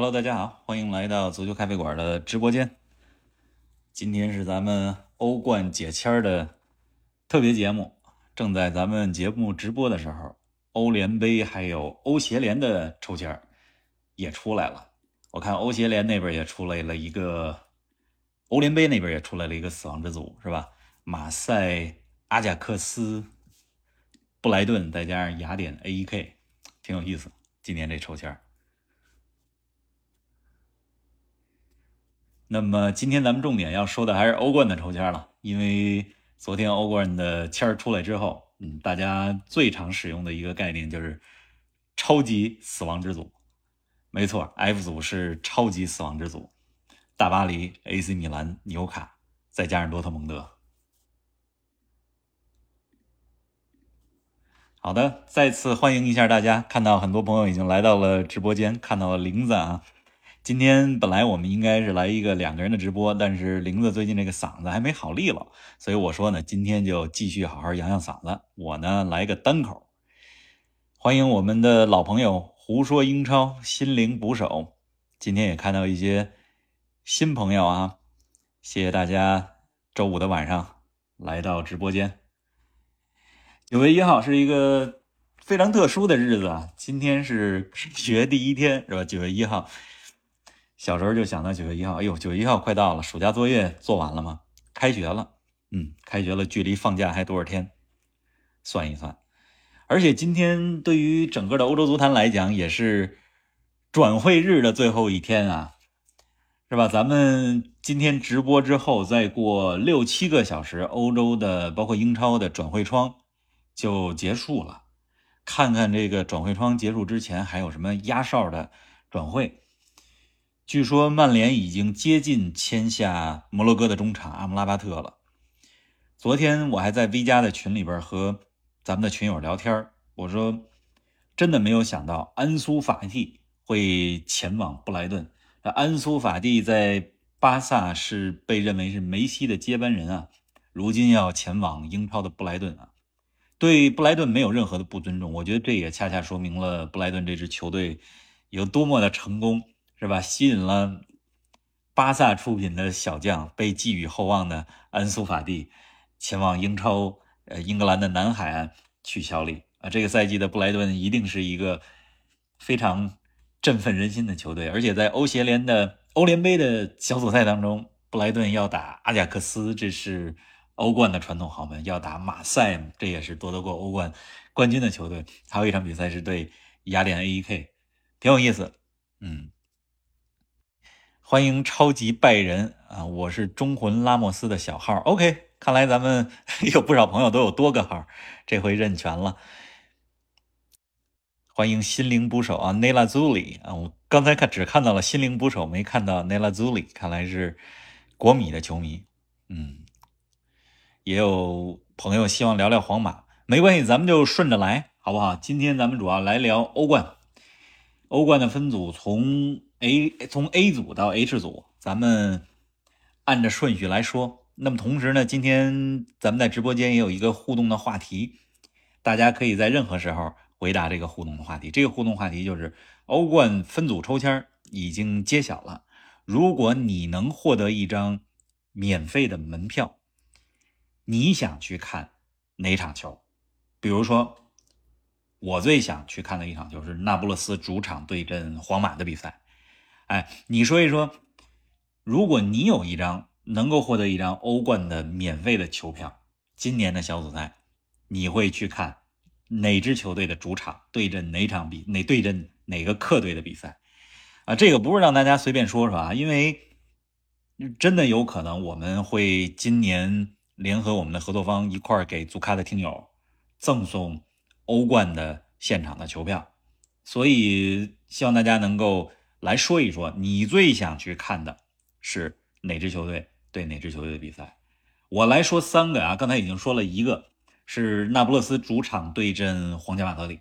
Hello，大家好，欢迎来到足球咖啡馆的直播间。今天是咱们欧冠解签的特别节目，正在咱们节目直播的时候，欧联杯还有欧协联的抽签也出来了。我看欧协联那边也出来了一个，欧联杯那边也出来了一个死亡之组，是吧？马赛、阿贾克斯、布莱顿，再加上雅典 A.E.K，挺有意思。今年这抽签那么今天咱们重点要说的还是欧冠的抽签了，因为昨天欧冠的签儿出来之后，嗯，大家最常使用的一个概念就是超级死亡之组。没错，F 组是超级死亡之组，大巴黎、AC 米兰、纽卡，再加上多特蒙德。好的，再次欢迎一下大家，看到很多朋友已经来到了直播间，看到了林子啊。今天本来我们应该是来一个两个人的直播，但是玲子最近这个嗓子还没好利落，所以我说呢，今天就继续好好养养嗓子。我呢来个单口，欢迎我们的老朋友胡说英超心灵捕手。今天也看到一些新朋友啊，谢谢大家周五的晚上来到直播间。九月一号是一个非常特殊的日子啊，今天是开学第一天是吧？九月一号。小时候就想到九月一号，哎呦，九月一号快到了，暑假作业做完了吗？开学了，嗯，开学了，距离放假还多少天？算一算，而且今天对于整个的欧洲足坛来讲，也是转会日的最后一天啊，是吧？咱们今天直播之后，再过六七个小时，欧洲的包括英超的转会窗就结束了。看看这个转会窗结束之前还有什么压哨的转会。据说曼联已经接近签下摩洛哥的中场阿姆拉巴特了。昨天我还在 V 加的群里边和咱们的群友聊天我说真的没有想到安苏法蒂会前往布莱顿。安苏法蒂在巴萨是被认为是梅西的接班人啊，如今要前往英超的布莱顿啊，对布莱顿没有任何的不尊重。我觉得这也恰恰说明了布莱顿这支球队有多么的成功。是吧？吸引了巴萨出品的小将，被寄予厚望的安苏法蒂前往英超，呃，英格兰的南海岸去效力啊。这个赛季的布莱顿一定是一个非常振奋人心的球队，而且在欧协联的欧联杯的小组赛当中，布莱顿要打阿贾克斯，这是欧冠的传统豪门；要打马赛，这也是夺得过欧冠冠军的球队。还有一场比赛是对雅典 A.E.K，挺有意思，嗯。欢迎超级拜仁啊！我是忠魂拉莫斯的小号。OK，看来咱们有不少朋友都有多个号，这回认全了。欢迎心灵捕手啊，Nela Zuli 啊！我刚才看只看到了心灵捕手，没看到 Nela Zuli，看来是国米的球迷。嗯，也有朋友希望聊聊皇马，没关系，咱们就顺着来，好不好？今天咱们主要来聊欧冠，欧冠的分组从。A 从 A 组到 H 组，咱们按着顺序来说。那么同时呢，今天咱们在直播间也有一个互动的话题，大家可以在任何时候回答这个互动的话题。这个互动话题就是欧冠分组抽签已经揭晓了，如果你能获得一张免费的门票，你想去看哪场球？比如说，我最想去看的一场就是那不勒斯主场对阵皇马的比赛。哎，你说一说，如果你有一张能够获得一张欧冠的免费的球票，今年的小组赛，你会去看哪支球队的主场对阵哪场比哪对阵哪个客队的比赛？啊，这个不是让大家随便说说啊，因为真的有可能我们会今年联合我们的合作方一块儿给足咖的听友赠送欧冠的现场的球票，所以希望大家能够。来说一说，你最想去看的是哪支球队对哪支球队的比赛？我来说三个啊，刚才已经说了一个，是那不勒斯主场对阵皇家马德里。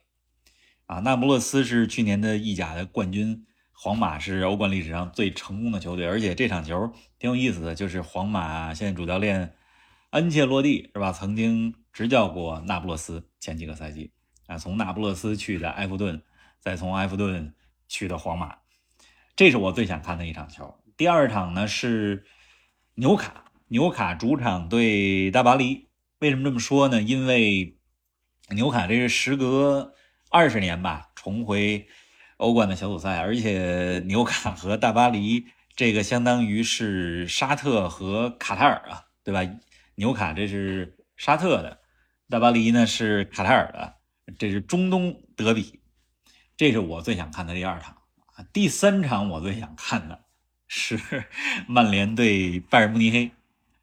啊，那不勒斯是去年的意甲的冠军，皇马是欧冠历史上最成功的球队，而且这场球挺有意思的，就是皇马现在主教练安切洛蒂是吧？曾经执教过那不勒斯前几个赛季啊，从那不勒斯去的埃弗顿，再从埃弗顿去的皇马。这是我最想看的一场球。第二场呢是纽卡，纽卡主场对大巴黎。为什么这么说呢？因为纽卡这是时隔二十年吧重回欧冠的小组赛，而且纽卡和大巴黎这个相当于是沙特和卡塔尔啊，对吧？纽卡这是沙特的，大巴黎呢是卡塔尔的，这是中东德比，这是我最想看的第二场。第三场我最想看的是 曼联对拜仁慕尼黑。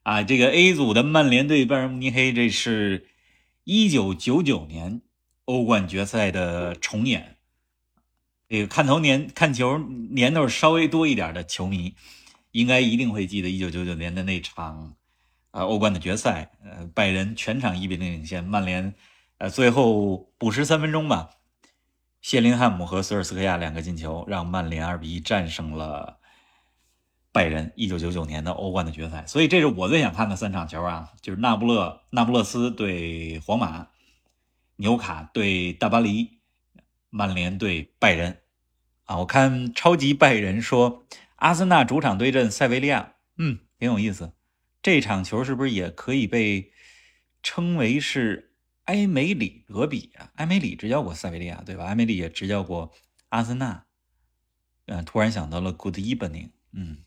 啊，这个 A 组的曼联对拜仁慕尼黑，这是一九九九年欧冠决赛的重演。这个看头年看球年头稍微多一点的球迷，应该一定会记得一九九九年的那场啊欧冠的决赛。呃，拜仁全场一比零领先，曼联呃最后补时三分钟吧，谢林汉姆和索尔斯克亚两个进球，让曼联二比一战胜了。拜仁一九九九年的欧冠的决赛，所以这是我最想看的三场球啊，就是那不勒那不勒斯对皇马，纽卡对大巴黎，曼联对拜仁啊。我看超级拜仁说，阿森纳主场对阵塞维利亚，嗯，挺有意思。这场球是不是也可以被称为是埃梅里德比啊？埃梅里执教过塞维利亚，对吧？埃梅里也执教过阿森纳。嗯，突然想到了 Good evening，嗯。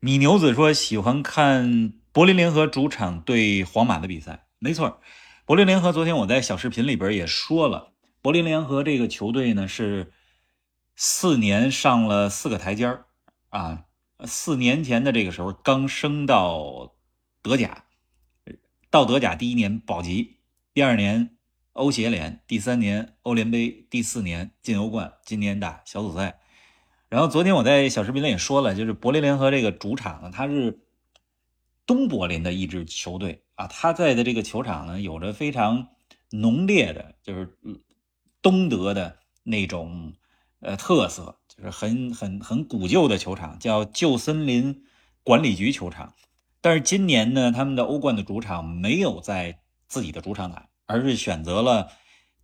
米牛子说喜欢看柏林联合主场对皇马的比赛，没错，柏林联合昨天我在小视频里边也说了，柏林联合这个球队呢是四年上了四个台阶啊，四年前的这个时候刚升到德甲，到德甲第一年保级，第二年欧协联，第三年欧联杯，第四年进欧冠，今年打小组赛。然后昨天我在小视频里也说了，就是柏林联合这个主场呢，它是东柏林的一支球队啊，他在的这个球场呢，有着非常浓烈的，就是东德的那种呃特色，就是很很很古旧的球场，叫旧森林管理局球场。但是今年呢，他们的欧冠的主场没有在自己的主场打，而是选择了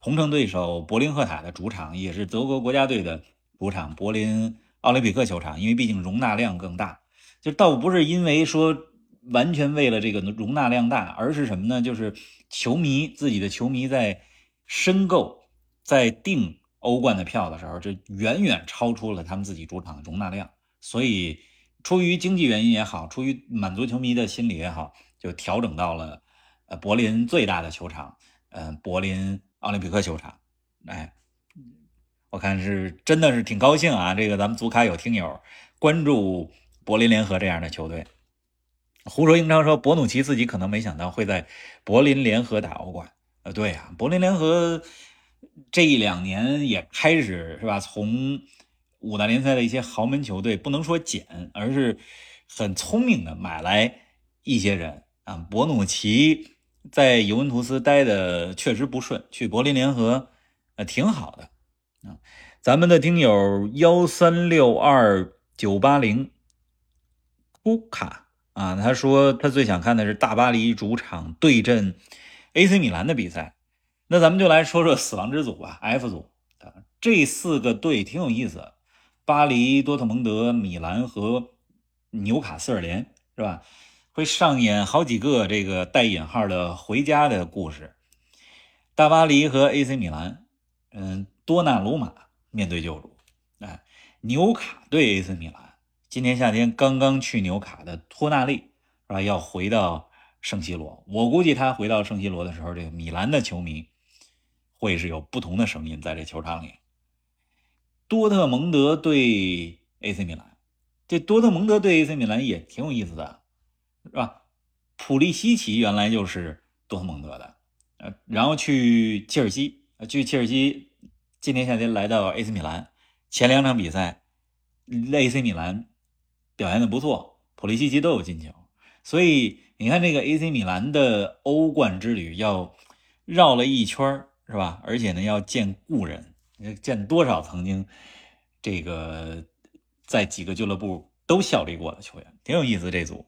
同城对手柏林赫塔的主场，也是德国国家队的。主场柏林奥林匹克球场，因为毕竟容纳量更大，就倒不是因为说完全为了这个容纳量大，而是什么呢？就是球迷自己的球迷在申购、在订欧冠的票的时候，这远远超出了他们自己主场的容纳量，所以出于经济原因也好，出于满足球迷的心理也好，就调整到了呃柏林最大的球场，嗯，柏林奥林匹克球场，哎。我看是真的是挺高兴啊！这个咱们足卡有听友关注柏林联合这样的球队。胡说英超说，博努奇自己可能没想到会在柏林联合打欧冠。呃，对呀，柏林联合这一两年也开始是吧？从五大联赛的一些豪门球队，不能说捡，而是很聪明的买来一些人啊。博努奇在尤文图斯待的确实不顺，去柏林联合呃挺好的。啊，咱们的听友幺三六二九八零乌卡啊，他说他最想看的是大巴黎主场对阵 AC 米兰的比赛。那咱们就来说说死亡之组吧，F 组啊，这四个队挺有意思，巴黎、多特蒙德、米兰和纽卡斯尔联是吧？会上演好几个这个带引号的回家的故事。大巴黎和 AC 米兰，嗯。多纳鲁马面对旧主，哎，纽卡对 AC 米兰，今年夏天刚刚去纽卡的托纳利是吧？要回到圣西罗，我估计他回到圣西罗的时候，这个米兰的球迷会是有不同的声音在这球场里。多特蒙德对 AC 米兰，这多特蒙德对 AC 米兰也挺有意思的，是吧？普利西奇原来就是多特蒙德的，呃，然后去切尔西，去切尔西。今年夏天来到 AC 米兰，前两场比赛，AC 米兰表现的不错，普利西奇都有进球，所以你看这个 AC 米兰的欧冠之旅要绕了一圈是吧？而且呢要见故人，见多少曾经这个在几个俱乐部都效力过的球员，挺有意思。这组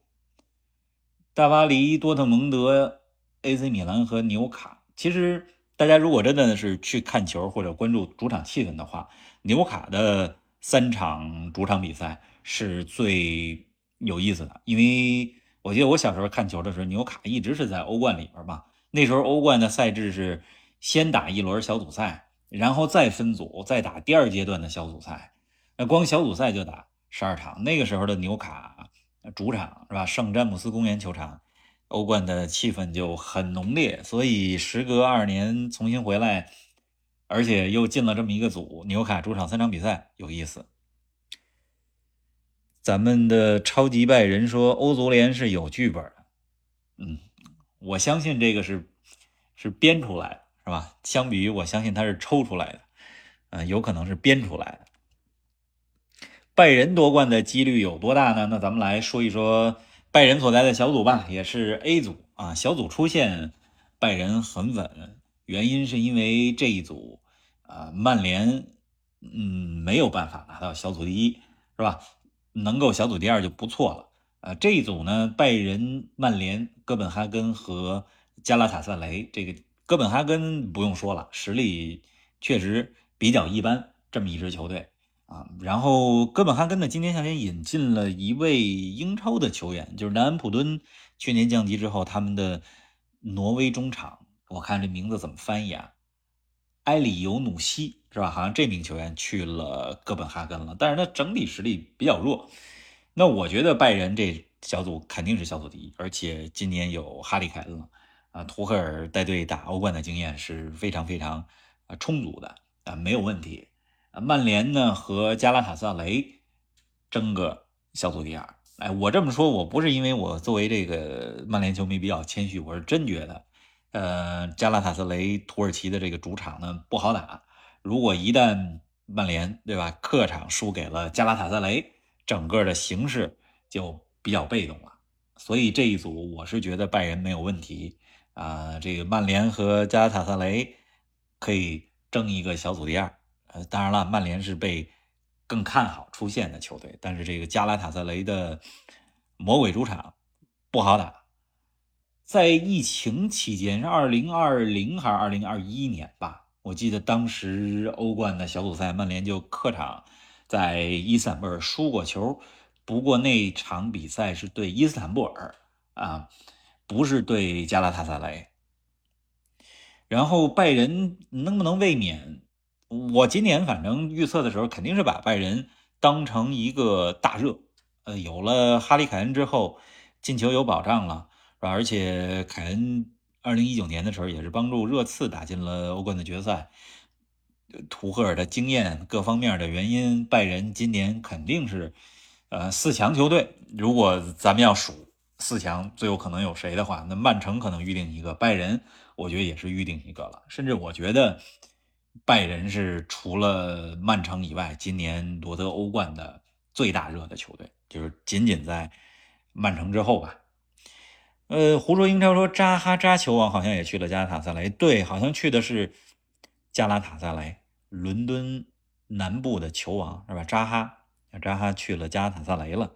大巴黎、多特蒙德、AC 米兰和纽卡，其实。大家如果真的是去看球或者关注主场气氛的话，纽卡的三场主场比赛是最有意思的，因为我记得我小时候看球的时候，纽卡一直是在欧冠里边嘛。那时候欧冠的赛制是先打一轮小组赛，然后再分组，再打第二阶段的小组赛。那光小组赛就打十二场。那个时候的纽卡主场是吧？圣詹姆斯公园球场。欧冠的气氛就很浓烈，所以时隔二年重新回来，而且又进了这么一个组，纽卡主场三场比赛有意思。咱们的超级拜仁说欧足联是有剧本的，嗯，我相信这个是是编出来的，是吧？相比于我相信他是抽出来的，嗯，有可能是编出来的。拜仁夺冠的几率有多大呢？那咱们来说一说。拜仁所在的小组吧，也是 A 组啊。小组出线，拜仁很稳。原因是因为这一组啊，曼联嗯没有办法拿到小组第一，是吧？能够小组第二就不错了。啊，这一组呢，拜仁、曼联、哥本哈根和加拉塔萨雷。这个哥本哈根不用说了，实力确实比较一般，这么一支球队。啊，然后哥本哈根呢，今年夏天引进了一位英超的球员，就是南安普敦去年降级之后，他们的挪威中场，我看这名字怎么翻译啊？埃里尤努西是吧？好像这名球员去了哥本哈根了，但是他整体实力比较弱。那我觉得拜仁这小组肯定是小组第一，而且今年有哈里凯恩了啊，图赫尔带队打欧冠的经验是非常非常啊充足的啊，没有问题。曼联呢和加拉塔萨雷争个小组第二。哎，我这么说，我不是因为我作为这个曼联球迷比较谦虚，我是真觉得，呃，加拉塔萨雷土耳其的这个主场呢不好打。如果一旦曼联对吧客场输给了加拉塔萨雷，整个的形势就比较被动了。所以这一组我是觉得拜仁没有问题啊。这个曼联和加拉塔萨雷可以争一个小组第二。呃，当然了，曼联是被更看好出现的球队，但是这个加拉塔萨雷的魔鬼主场不好打。在疫情期间，是二零二零还是二零二一年吧？我记得当时欧冠的小组赛，曼联就客场在伊斯坦布尔输过球，不过那场比赛是对伊斯坦布尔啊，不是对加拉塔萨雷。然后拜仁能不能卫冕？我今年反正预测的时候，肯定是把拜仁当成一个大热。呃，有了哈里凯恩之后，进球有保障了，是吧？而且凯恩二零一九年的时候也是帮助热刺打进了欧冠的决赛。图赫尔的经验各方面的原因，拜仁今年肯定是呃四强球队。如果咱们要数四强最有可能有谁的话，那曼城可能预定一个，拜仁我觉得也是预定一个了。甚至我觉得。拜仁是除了曼城以外，今年夺得欧冠的最大热的球队，就是仅仅在曼城之后吧。呃，胡说英超说扎哈扎球王好像也去了加拉塔萨雷，对，好像去的是加拉塔萨雷，伦敦南部的球王是吧？扎哈，扎哈去了加拉塔萨雷了。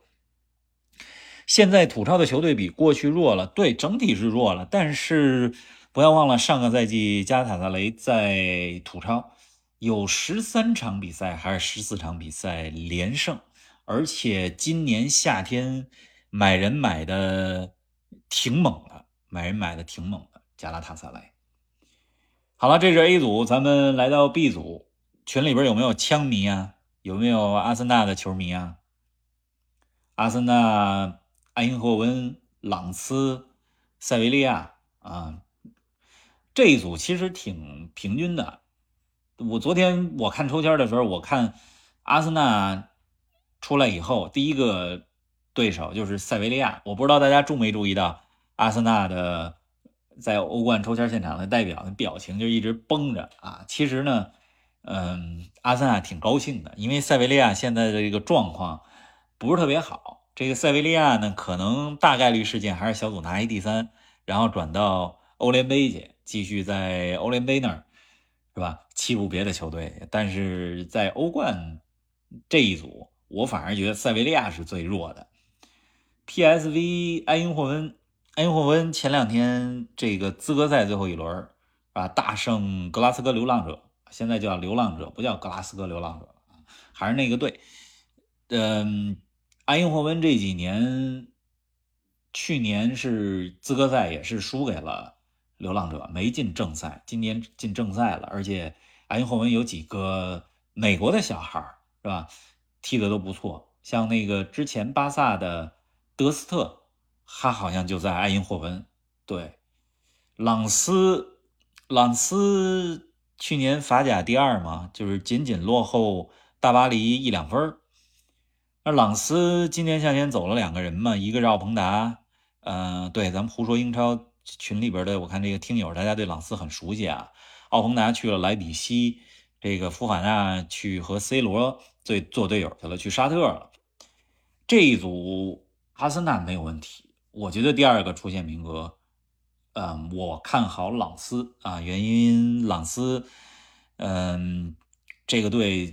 现在土超的球队比过去弱了，对，整体是弱了，但是。不要忘了，上个赛季加塔萨雷在土超有十三场比赛还是十四场比赛连胜，而且今年夏天买人买的挺猛的，买人买的挺猛的。加拉塔萨雷，好了，这是 A 组，咱们来到 B 组，群里边有没有枪迷啊？有没有阿森纳的球迷啊？阿森纳、埃因霍温、朗斯、塞维利亚啊。这一组其实挺平均的。我昨天我看抽签的时候，我看阿森纳出来以后，第一个对手就是塞维利亚。我不知道大家注没注意到，阿森纳的在欧冠抽签现场的代表的表情就一直绷着啊。其实呢，嗯，阿森纳挺高兴的，因为塞维利亚现在的这个状况不是特别好。这个塞维利亚呢，可能大概率事件还是小组拿一第三，然后转到欧联杯去。继续在欧联杯那儿，是吧？欺负别的球队，但是在欧冠这一组，我反而觉得塞维利亚是最弱的。PSV 埃因霍温，埃因霍温前两天这个资格赛最后一轮啊，大胜格拉斯哥流浪者，现在叫流浪者，不叫格拉斯哥流浪者还是那个队。嗯，埃因霍温这几年，去年是资格赛也是输给了流浪者，没进正赛。今年进正赛了，而且埃因霍温有几个美国的小孩是吧？踢的都不错，像那个之前巴萨的德斯特，他好像就在埃因霍温。对，朗斯，朗斯去年法甲第二嘛，就是仅仅落后大巴黎一两分那朗斯今年夏天走了两个人嘛，一个是奥彭达，嗯，对，咱们胡说英超群里边的，我看这个听友大家对朗斯很熟悉啊。奥彭达去了莱比锡，这个福法纳去和 C 罗做做队友去了，去沙特了。这一组阿森纳没有问题，我觉得第二个出线名额。嗯，我看好朗斯啊，原因朗斯，嗯，这个队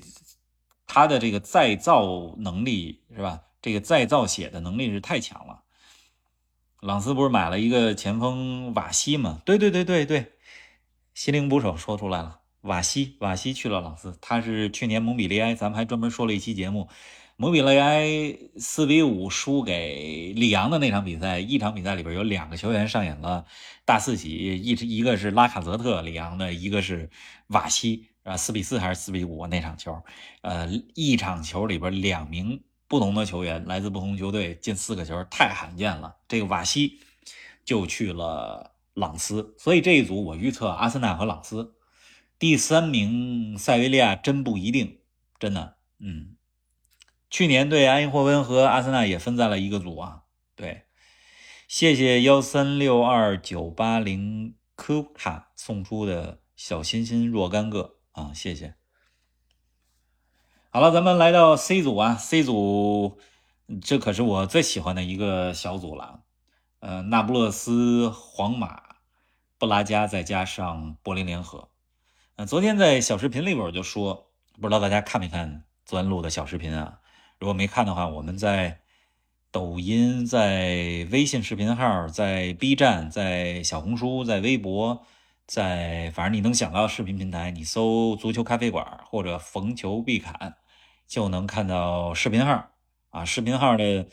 他的这个再造能力是吧？这个再造血的能力是太强了。朗斯不是买了一个前锋瓦西吗？对对对对对，心灵捕手说出来了，瓦西瓦西去了朗斯，他是去年蒙彼利埃，咱们还专门说了一期节目。蒙彼利埃四比五输给里昂的那场比赛，一场比赛里边有两个球员上演了大四喜，一一个是拉卡泽特，里昂的，一个是瓦西，啊，四比四还是四比五那场球？呃，一场球里边两名不同的球员来自不同球队进四个球，太罕见了。这个瓦西就去了朗斯，所以这一组我预测阿森纳和朗斯，第三名塞维利亚真不一定，真的，嗯。去年对阿因霍温和阿森纳也分在了一个组啊。对，谢谢幺三六二九八零科卡送出的小心心若干个啊，谢谢。好了，咱们来到 C 组啊，C 组这可是我最喜欢的一个小组了。呃，那不勒斯、皇马、布拉加再加上柏林联合。呃，昨天在小视频里边我就说，不知道大家看没看昨天录的小视频啊？如果没看的话，我们在抖音、在微信视频号、在 B 站、在小红书、在微博、在反正你能想到的视频平台，你搜“足球咖啡馆”或者“逢球必侃”，就能看到视频号啊。视频号的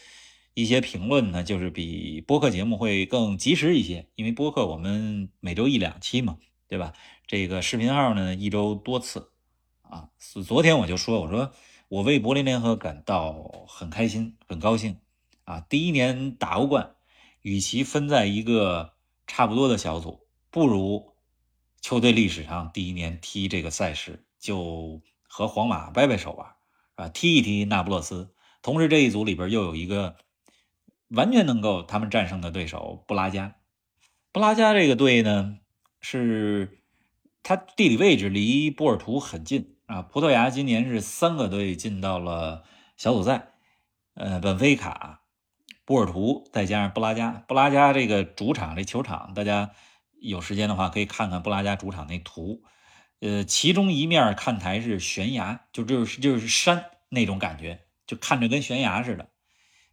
一些评论呢，就是比播客节目会更及时一些，因为播客我们每周一两期嘛，对吧？这个视频号呢，一周多次啊。昨天我就说，我说。我为柏林联合感到很开心、很高兴啊！第一年打欧冠，与其分在一个差不多的小组，不如球队历史上第一年踢这个赛事就和皇马掰掰手腕啊，踢一踢那不勒斯。同时，这一组里边又有一个完全能够他们战胜的对手——布拉加。布拉加这个队呢，是它地理位置离波尔图很近。啊，葡萄牙今年是三个队进到了小组赛，呃，本菲卡、波尔图，再加上布拉加。布拉加这个主场这球场，大家有时间的话可以看看布拉加主场那图，呃，其中一面看台是悬崖，就就是就是山那种感觉，就看着跟悬崖似的，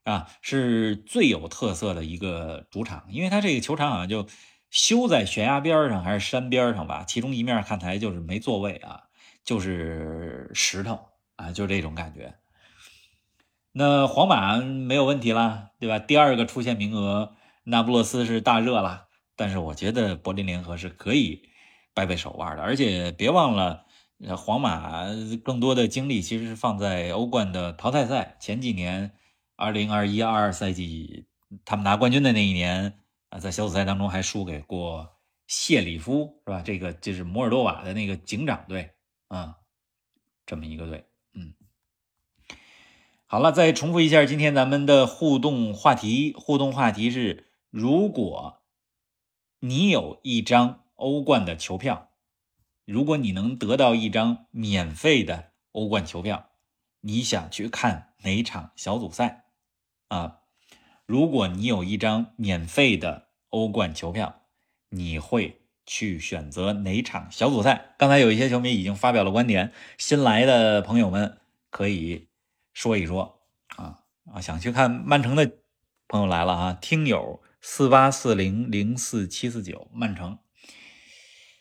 啊，是最有特色的一个主场，因为它这个球场好像就修在悬崖边上还是山边上吧，其中一面看台就是没座位啊。就是石头啊，就这种感觉。那皇马没有问题了，对吧？第二个出线名额，那不勒斯是大热了。但是我觉得柏林联合是可以掰掰手腕的，而且别忘了，皇马更多的精力其实是放在欧冠的淘汰赛。前几年，二零二一二二赛季他们拿冠军的那一年啊，在小组赛当中还输给过谢里夫，是吧？这个就是摩尔多瓦的那个警长队。啊，这么一个队，嗯，好了，再重复一下今天咱们的互动话题。互动话题是：如果你有一张欧冠的球票，如果你能得到一张免费的欧冠球票，你想去看哪场小组赛？啊，如果你有一张免费的欧冠球票，你会？去选择哪场小组赛？刚才有一些球迷已经发表了观点，新来的朋友们可以说一说啊啊！想去看曼城的朋友来了啊！听友四八四零零四七四九，曼城，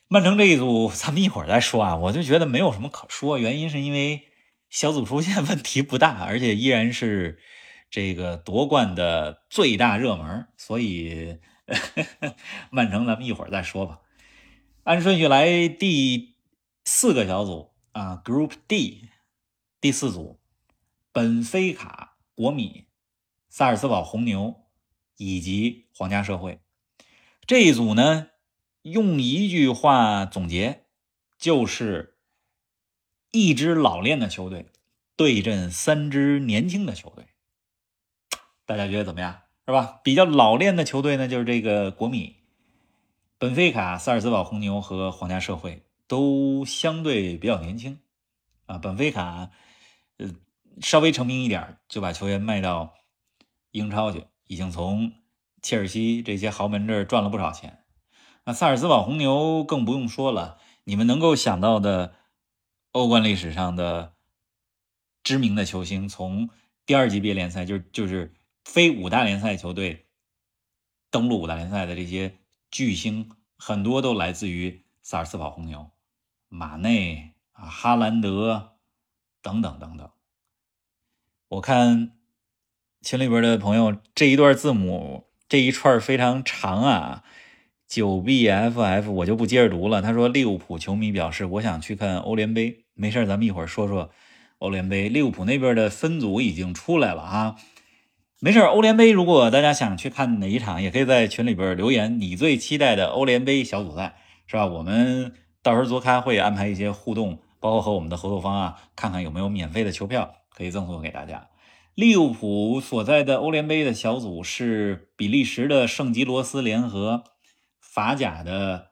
曼城这一组咱们一会儿再说啊！我就觉得没有什么可说，原因是因为小组出线问题不大，而且依然是这个夺冠的最大热门，所以曼城咱们一会儿再说吧。按顺序来，第四个小组啊，Group D，第四组，本菲卡、国米、萨尔斯堡红牛以及皇家社会这一组呢，用一句话总结，就是一支老练的球队对阵三支年轻的球队。大家觉得怎么样？是吧？比较老练的球队呢，就是这个国米。本菲卡、萨尔斯堡红牛和皇家社会都相对比较年轻啊。本菲卡，呃，稍微成名一点就把球员卖到英超去，已经从切尔西这些豪门这儿赚了不少钱。那萨尔斯堡红牛更不用说了，你们能够想到的欧冠历史上的知名的球星，从第二级别联赛就是就是非五大联赛球队登陆五大联赛的这些。巨星很多都来自于萨尔斯堡红牛，马内啊、哈兰德等等等等。我看群里边的朋友这一段字母这一串非常长啊，九 B F F 我就不接着读了。他说利物浦球迷表示我想去看欧联杯，没事咱们一会儿说说欧联杯。利物浦那边的分组已经出来了啊。没事，欧联杯如果大家想去看哪一场，也可以在群里边留言。你最期待的欧联杯小组赛是吧？我们到时候做开会安排一些互动，包括和我们的合作方啊，看看有没有免费的球票可以赠送给大家。利物浦所在的欧联杯的小组是比利时的圣吉罗斯联合、法甲的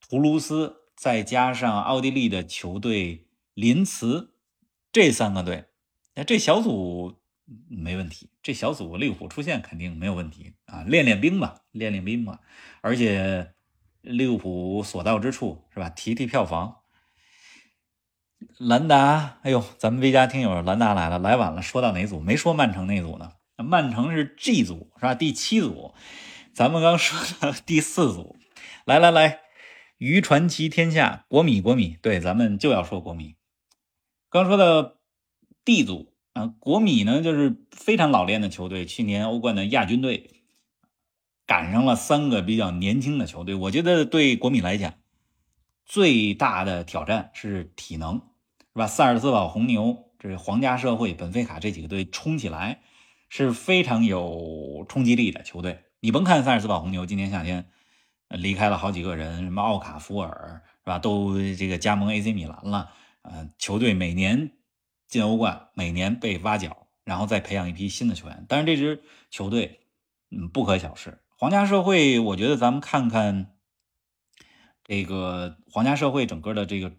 图卢斯，再加上奥地利的球队林茨这三个队。那这小组。没问题，这小组利物浦出现肯定没有问题啊！练练兵吧，练练兵吧。而且利物浦所到之处是吧？提提票房。兰达，哎呦，咱们微家听友兰达来了，来晚了。说到哪组？没说曼城那组呢。曼城是 G 组是吧？第七组。咱们刚说的第四组。来来来，渔传奇天下，国米国米，对，咱们就要说国米。刚说的 D 组。啊，国米呢，就是非常老练的球队，去年欧冠的亚军队，赶上了三个比较年轻的球队。我觉得对国米来讲，最大的挑战是体能，是吧？萨尔斯堡红牛、这是皇家社会、本菲卡这几个队冲起来是非常有冲击力的球队。你甭看萨尔斯堡红牛今年夏天离开了好几个人，什么奥卡福尔是吧？都这个加盟 AC 米兰了，呃，球队每年。进欧冠每年被挖角，然后再培养一批新的球员。但是这支球队，嗯，不可小视。皇家社会，我觉得咱们看看这个皇家社会整个的这个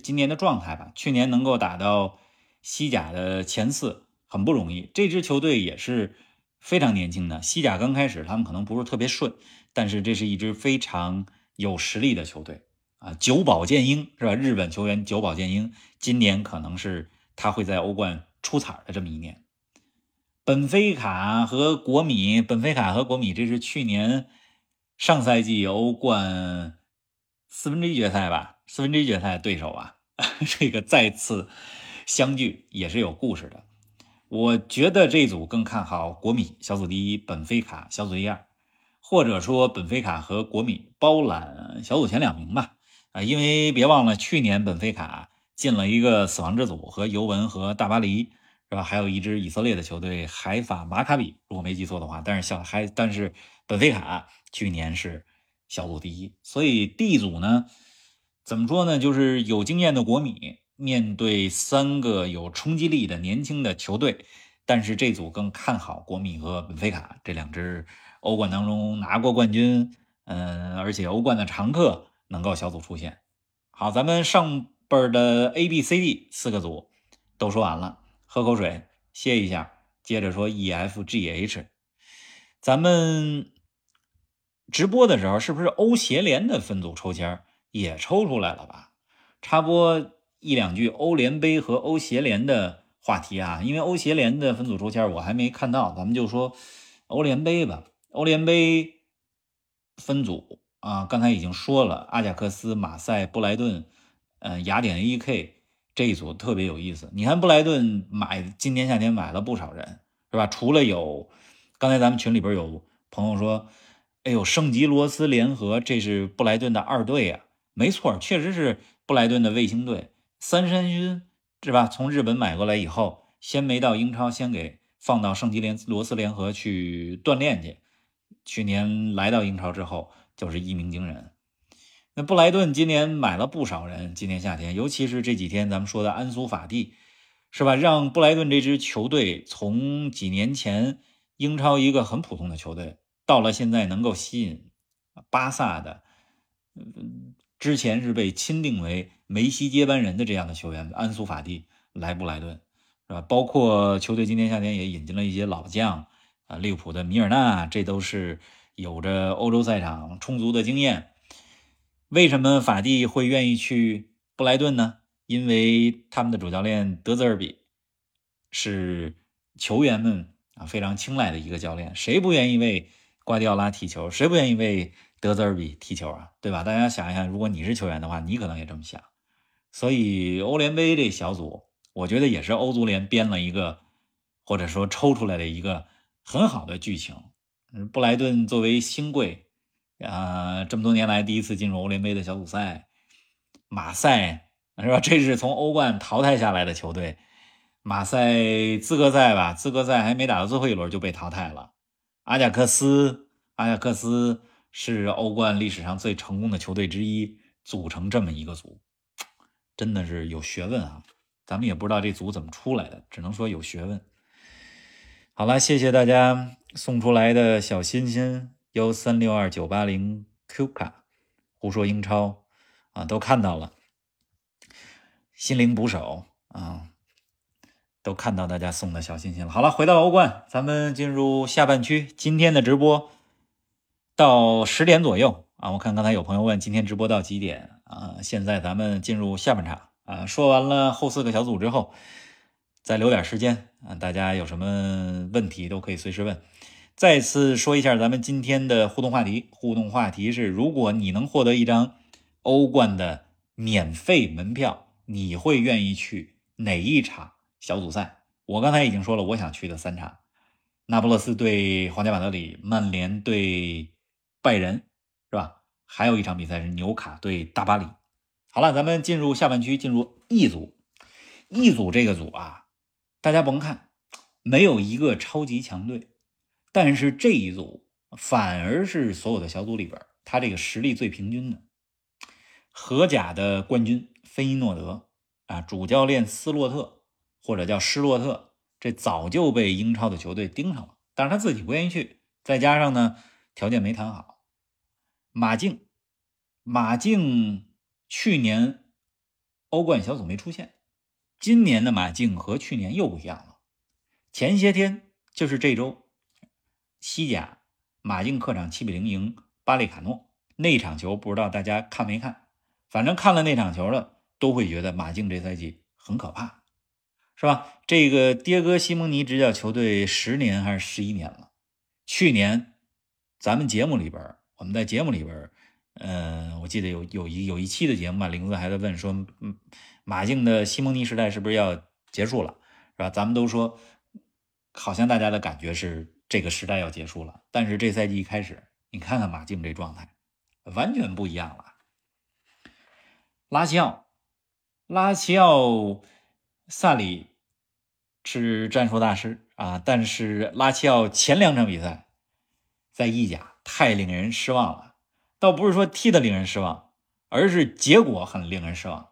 今年的状态吧。去年能够打到西甲的前四很不容易。这支球队也是非常年轻的，西甲刚开始他们可能不是特别顺，但是这是一支非常有实力的球队啊。久保建英是吧？日本球员久保建英今年可能是。他会在欧冠出彩的这么一年。本菲卡和国米，本菲卡和国米，这是去年上赛季欧冠四分之一决赛吧，四分之一决赛对手啊，这个再次相聚也是有故事的。我觉得这组更看好国米小组第一，本菲卡小组第二，或者说本菲卡和国米包揽小组前两名吧。啊，因为别忘了去年本菲卡。进了一个死亡之组，和尤文和大巴黎是吧？还有一支以色列的球队海法马卡比，如果没记错的话。但是小还但是本菲卡去年是小组第一，所以 D 组呢，怎么说呢？就是有经验的国米面对三个有冲击力的年轻的球队，但是这组更看好国米和本菲卡这两支欧冠当中拿过冠军，嗯，而且欧冠的常客能够小组出线。好，咱们上。本的 A、B、C、D 四个组都说完了，喝口水歇一下，接着说 E、F、G、H。咱们直播的时候是不是欧协联的分组抽签也抽出来了吧？插播一两句欧联杯和欧协联的话题啊，因为欧协联的分组抽签我还没看到，咱们就说欧联杯吧。欧联杯分组啊，刚才已经说了，阿贾克斯、马赛、布莱顿。呃，雅典 AEK 这一组特别有意思。你看布莱顿买今年夏天买了不少人，是吧？除了有刚才咱们群里边有朋友说，哎呦，圣吉罗斯联合这是布莱顿的二队啊，没错，确实是布莱顿的卫星队。三山君是吧？从日本买过来以后，先没到英超，先给放到圣吉连罗斯联合去锻炼去。去年来到英超之后，就是一鸣惊人。那布莱顿今年买了不少人，今年夏天，尤其是这几天咱们说的安苏法蒂，是吧？让布莱顿这支球队从几年前英超一个很普通的球队，到了现在能够吸引巴萨的，之前是被钦定为梅西接班人的这样的球员安苏法蒂来布莱顿，是吧？包括球队今年夏天也引进了一些老将啊，利物浦的米尔纳，这都是有着欧洲赛场充足的经验。为什么法蒂会愿意去布莱顿呢？因为他们的主教练德泽尔比是球员们啊非常青睐的一个教练。谁不愿意为瓜迪奥拉踢球？谁不愿意为德泽尔比踢球啊？对吧？大家想一想，如果你是球员的话，你可能也这么想。所以欧联杯这小组，我觉得也是欧足联编了一个，或者说抽出来的一个很好的剧情。布莱顿作为新贵。啊，这么多年来第一次进入欧联杯的小组赛，马赛是吧？这是从欧冠淘汰下来的球队，马赛资格赛吧，资格赛还没打到最后一轮就被淘汰了。阿贾克斯，阿贾克斯是欧冠历史上最成功的球队之一，组成这么一个组，真的是有学问啊！咱们也不知道这组怎么出来的，只能说有学问。好了，谢谢大家送出来的小心心。幺三六二九八零 Q 卡，胡说英超啊，都看到了。心灵捕手啊，都看到大家送的小心心了。好了，回到欧冠，咱们进入下半区。今天的直播到十点左右啊，我看刚才有朋友问今天直播到几点啊？现在咱们进入下半场啊。说完了后四个小组之后，再留点时间啊，大家有什么问题都可以随时问。再次说一下咱们今天的互动话题，互动话题是：如果你能获得一张欧冠的免费门票，你会愿意去哪一场小组赛？我刚才已经说了，我想去的三场：那不勒斯对皇家马德里，曼联对拜仁，还有一场比赛是纽卡对大巴黎。好了，咱们进入下半区，进入 E 组。E 组这个组啊，大家甭看，没有一个超级强队。但是这一组反而是所有的小组里边，他这个实力最平均的。荷甲的冠军菲诺德啊，主教练斯洛特或者叫施洛特，这早就被英超的球队盯上了，但是他自己不愿意去。再加上呢，条件没谈好。马竞，马竞去年欧冠小组没出现，今年的马竞和去年又不一样了。前些天就是这周。西甲，马竞客场七比零赢巴列卡诺那场球，不知道大家看没看？反正看了那场球了，都会觉得马竞这赛季很可怕，是吧？这个迭戈·西蒙尼执教球队十年还是十一年了？去年咱们节目里边，我们在节目里边，嗯，我记得有有一有一期的节目吧，玲子还在问说，嗯，马竞的西蒙尼时代是不是要结束了？是吧？咱们都说，好像大家的感觉是。这个时代要结束了，但是这赛季一开始，你看看马竞这状态，完全不一样了。拉齐奥，拉齐奥，萨里是战术大师啊，但是拉齐奥前两场比赛在意甲太令人失望了，倒不是说踢的令人失望，而是结果很令人失望。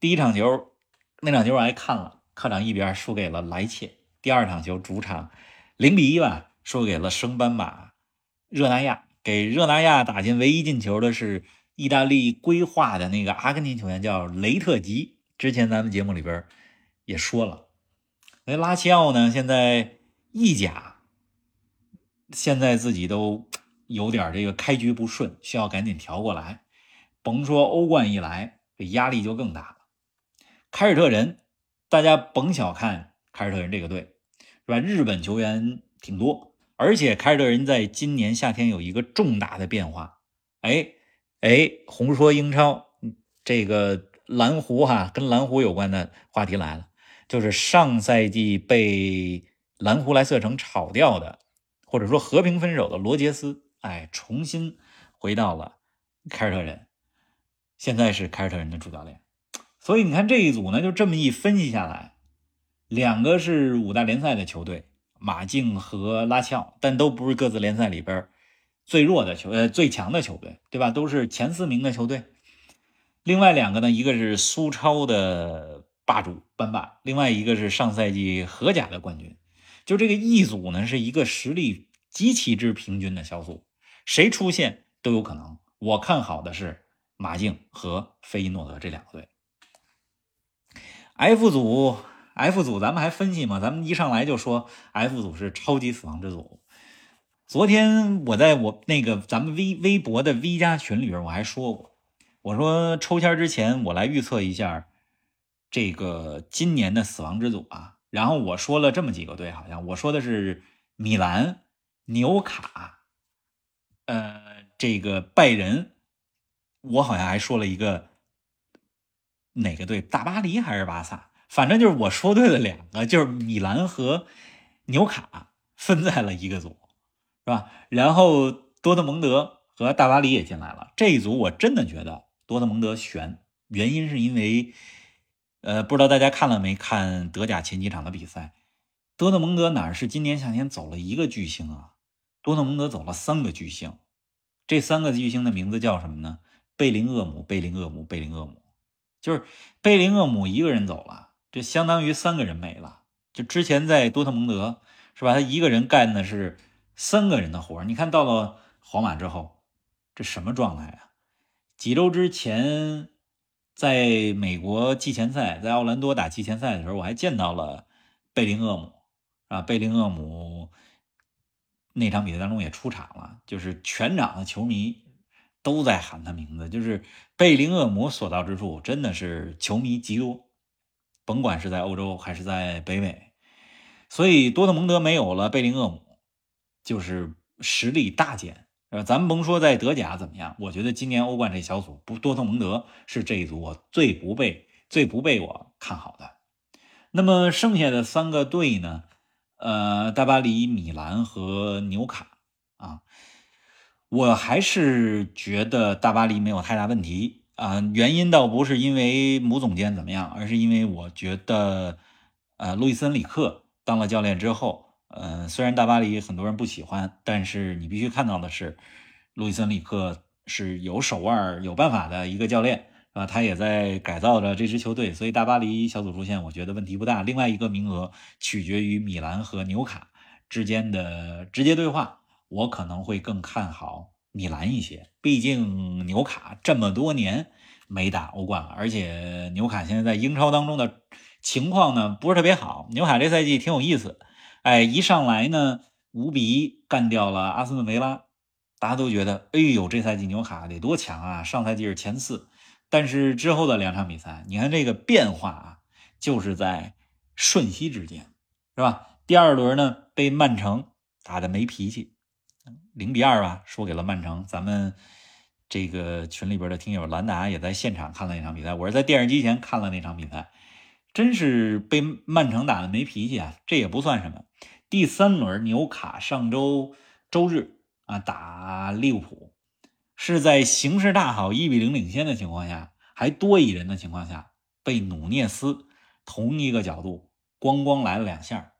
第一场球，那场球我还看了，客场一边输给了莱切。第二场球，主场零比一吧。输给了升班马热那亚，给热那亚打进唯一进球的是意大利规划的那个阿根廷球员，叫雷特吉。之前咱们节目里边也说了，那拉齐奥呢，现在意甲现在自己都有点这个开局不顺，需要赶紧调过来。甭说欧冠一来，这压力就更大了。凯尔特人，大家甭小看凯尔特人这个队，是吧？日本球员挺多。而且凯尔特人在今年夏天有一个重大的变化，哎哎，红说英超这个蓝湖哈，跟蓝湖有关的话题来了，就是上赛季被蓝湖莱斯特城炒掉的，或者说和平分手的罗杰斯，哎，重新回到了凯尔特人，现在是凯尔特人的主教练。所以你看这一组呢，就这么一分析下来，两个是五大联赛的球队，马竞和拉齐奥，但都不是各自联赛里边最弱的球呃最强的球队，对吧？都是前四名的球队。另外两个呢，一个是苏超的霸主班霸，另外一个是上赛季荷甲的冠军。就这个一组呢，是一个实力极其之平均的小组，谁出现都有可能。我看好的是马竞和菲诺德这两个队。F 组，F 组，咱们还分析吗？咱们一上来就说 F 组是超级死亡之组。昨天我在我那个咱们微微博的 V 加群里边，我还说过，我说抽签之前我来预测一下这个今年的死亡之组啊。然后我说了这么几个队，好像我说的是米兰、纽卡，呃，这个拜仁，我好像还说了一个。哪个队？大巴黎还是巴萨？反正就是我说对了两个，就是米兰和纽卡分在了一个组，是吧？然后多特蒙德和大巴黎也进来了。这一组我真的觉得多特蒙德悬，原因是因为，呃，不知道大家看了没看德甲前几场的比赛？多特蒙德哪是今年夏天走了一个巨星啊？多特蒙德走了三个巨星，这三个巨星的名字叫什么呢？贝林厄姆、贝林厄姆、贝林厄姆。就是贝林厄姆一个人走了，这相当于三个人没了。就之前在多特蒙德是吧？他一个人干的是三个人的活你看到了皇马之后，这什么状态啊？几周之前在美国季前赛，在奥兰多打季前赛的时候，我还见到了贝林厄姆啊。贝林厄姆那场比赛当中也出场了，就是全场的球迷。都在喊他名字，就是贝林厄姆所到之处，真的是球迷极多，甭管是在欧洲还是在北美。所以多特蒙德没有了贝林厄姆，就是实力大减。呃，咱们甭说在德甲怎么样，我觉得今年欧冠这小组，不多特蒙德是这一组我最不被最不被我看好的。那么剩下的三个队呢？呃，大巴黎、米兰和纽卡啊。我还是觉得大巴黎没有太大问题啊，原因倒不是因为母总监怎么样，而是因为我觉得，呃，路易森里克当了教练之后，呃，虽然大巴黎很多人不喜欢，但是你必须看到的是，路易森里克是有手腕、有办法的一个教练啊，他也在改造着这支球队，所以大巴黎小组出线，我觉得问题不大。另外一个名额取决于米兰和纽卡之间的直接对话。我可能会更看好米兰一些，毕竟纽卡这么多年没打欧冠了，而且纽卡现在在英超当中的情况呢不是特别好。纽卡这赛季挺有意思，哎，一上来呢五比一干掉了阿斯顿维拉，大家都觉得，哎呦，这赛季纽卡得多强啊！上赛季是前四，但是之后的两场比赛，你看这个变化啊，就是在瞬息之间，是吧？第二轮呢被曼城打的没脾气。零比二吧，输给了曼城。咱们这个群里边的听友兰达也在现场看了那场比赛，我是在电视机前看了那场比赛，真是被曼城打的没脾气啊！这也不算什么。第三轮纽卡上周周日啊打利物浦，是在形势大好、一比零领先的情况下，还多一人的情况下，被努涅斯同一个角度咣咣来了两下。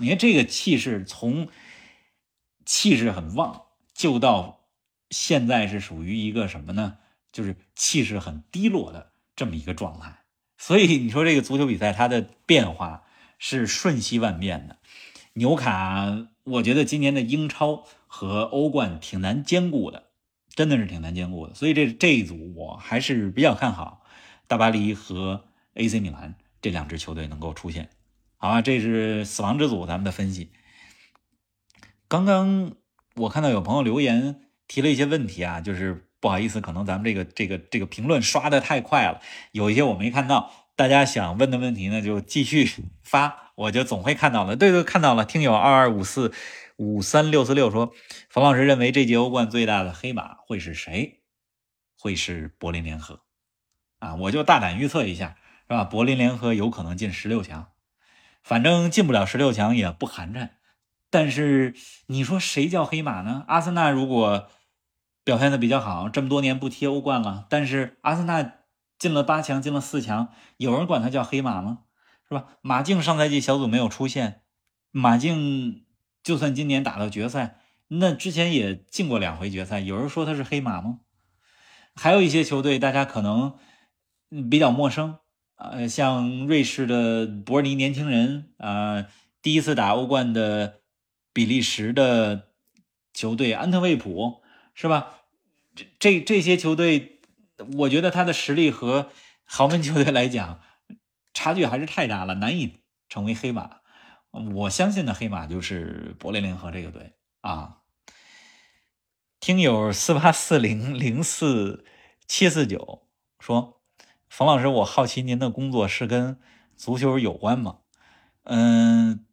你看这个气势从。气势很旺，就到现在是属于一个什么呢？就是气势很低落的这么一个状态。所以你说这个足球比赛它的变化是瞬息万变的。纽卡，我觉得今年的英超和欧冠挺难兼顾的，真的是挺难兼顾的。所以这这一组我还是比较看好大巴黎和 AC 米兰这两支球队能够出现。好啊，这是死亡之组咱们的分析。刚刚我看到有朋友留言提了一些问题啊，就是不好意思，可能咱们这个这个这个评论刷的太快了，有一些我没看到。大家想问的问题呢，就继续 发，我就总会看到了。对对，看到了。听友二二五四五三六四六说，冯老师认为这届欧冠最大的黑马会是谁？会是柏林联合啊，我就大胆预测一下，是吧？柏林联合有可能进十六强，反正进不了十六强也不寒碜。但是你说谁叫黑马呢？阿森纳如果表现的比较好，这么多年不踢欧冠了，但是阿森纳进了八强，进了四强，有人管他叫黑马吗？是吧？马竞上赛季小组没有出现，马竞就算今年打到决赛，那之前也进过两回决赛，有人说他是黑马吗？还有一些球队大家可能比较陌生，呃，像瑞士的伯尼年轻人，啊，第一次打欧冠的。比利时的球队安特卫普是吧？这这这些球队，我觉得他的实力和豪门球队来讲，差距还是太大了，难以成为黑马。我相信的黑马就是柏林联合这个队啊。听友四八四零零四七四九说：“冯老师，我好奇您的工作是跟足球有关吗？”嗯。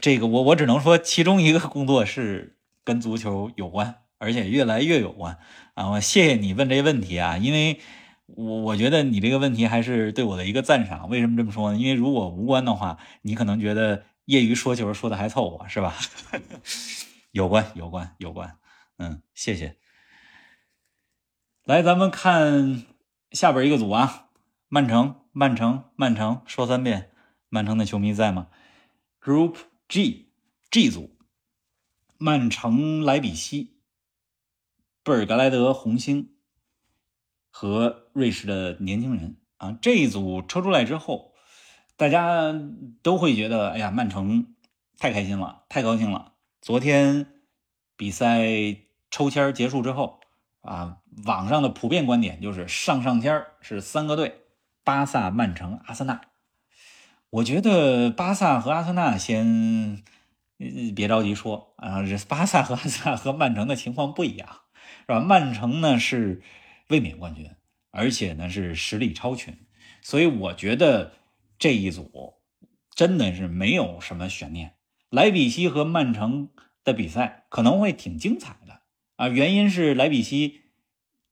这个我我只能说，其中一个工作是跟足球有关，而且越来越有关啊！我谢谢你问这问题啊，因为我我觉得你这个问题还是对我的一个赞赏。为什么这么说呢？因为如果无关的话，你可能觉得业余说球说的还凑合，是吧？有关有关有关，嗯，谢谢。来，咱们看下边一个组啊，曼城，曼城，曼城，说三遍，曼城的球迷在吗？Group。G G 组，曼城、莱比锡、贝尔格莱德红星和瑞士的年轻人啊，这一组抽出来之后，大家都会觉得，哎呀，曼城太开心了，太高兴了。昨天比赛抽签结束之后啊，网上的普遍观点就是上上签是三个队：巴萨、曼城、阿森纳。我觉得巴萨和阿森纳先别着急说啊，巴萨和阿森纳和曼城的情况不一样，是吧？曼城呢是卫冕冠军，而且呢是实力超群，所以我觉得这一组真的是没有什么悬念。莱比锡和曼城的比赛可能会挺精彩的啊，原因是莱比锡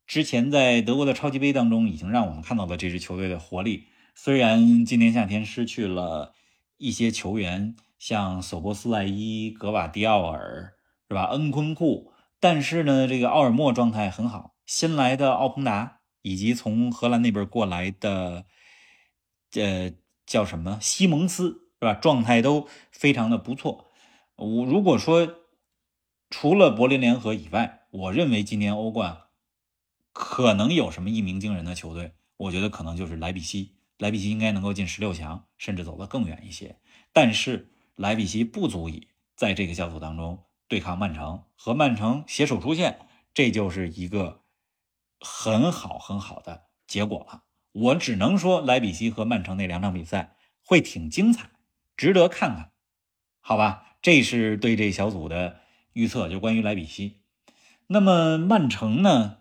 之前在德国的超级杯当中已经让我们看到了这支球队的活力。虽然今年夏天失去了一些球员，像索波斯赖伊、格瓦迪奥尔，是吧？恩昆库，但是呢，这个奥尔莫状态很好。新来的奥彭达以及从荷兰那边过来的，呃，叫什么西蒙斯，是吧？状态都非常的不错。我如果说除了柏林联合以外，我认为今年欧冠可能有什么一鸣惊人的球队，我觉得可能就是莱比锡。莱比锡应该能够进十六强，甚至走得更远一些。但是莱比锡不足以在这个小组当中对抗曼城，和曼城携手出线，这就是一个很好很好的结果了。我只能说，莱比锡和曼城那两场比赛会挺精彩，值得看看，好吧？这是对这小组的预测，就关于莱比锡。那么曼城呢？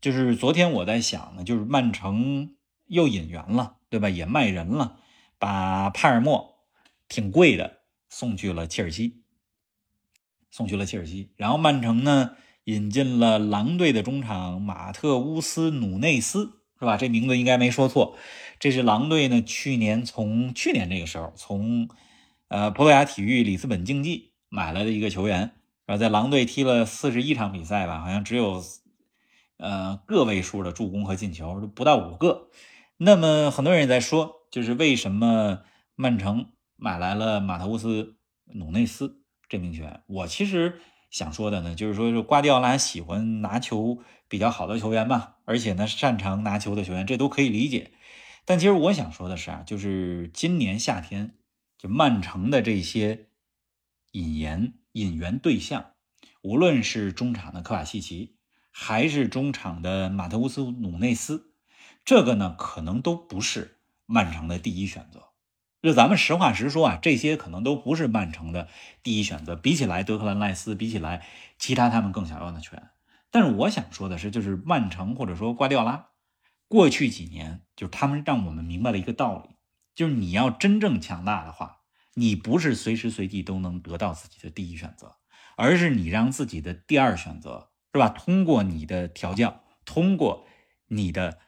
就是昨天我在想呢，就是曼城又引援了。对吧？也卖人了，把帕尔默挺贵的送去了切尔西，送去了切尔西。然后曼城呢引进了狼队的中场马特乌斯努内斯，是吧？这名字应该没说错。这是狼队呢去年从去年这个时候从呃葡萄牙体育里斯本竞技买来的一个球员，然后在狼队踢了四十一场比赛吧，好像只有呃个位数的助攻和进球，不到五个。那么很多人也在说，就是为什么曼城买来了马特乌斯努内斯这名球员？我其实想说的呢，就是说，是瓜迪奥拉喜欢拿球比较好的球员嘛，而且呢，擅长拿球的球员，这都可以理解。但其实我想说的是啊，就是今年夏天，就曼城的这些引言引援对象，无论是中场的科瓦西奇，还是中场的马特乌斯努内斯。这个呢，可能都不是曼城的第一选择。就咱们实话实说啊，这些可能都不是曼城的第一选择。比起来德克兰赖斯，比起来其他他们更想要的球员。但是我想说的是，就是曼城或者说瓜迪奥拉，过去几年就是他们让我们明白了一个道理，就是你要真正强大的话，你不是随时随地都能得到自己的第一选择，而是你让自己的第二选择，是吧？通过你的调教，通过你的。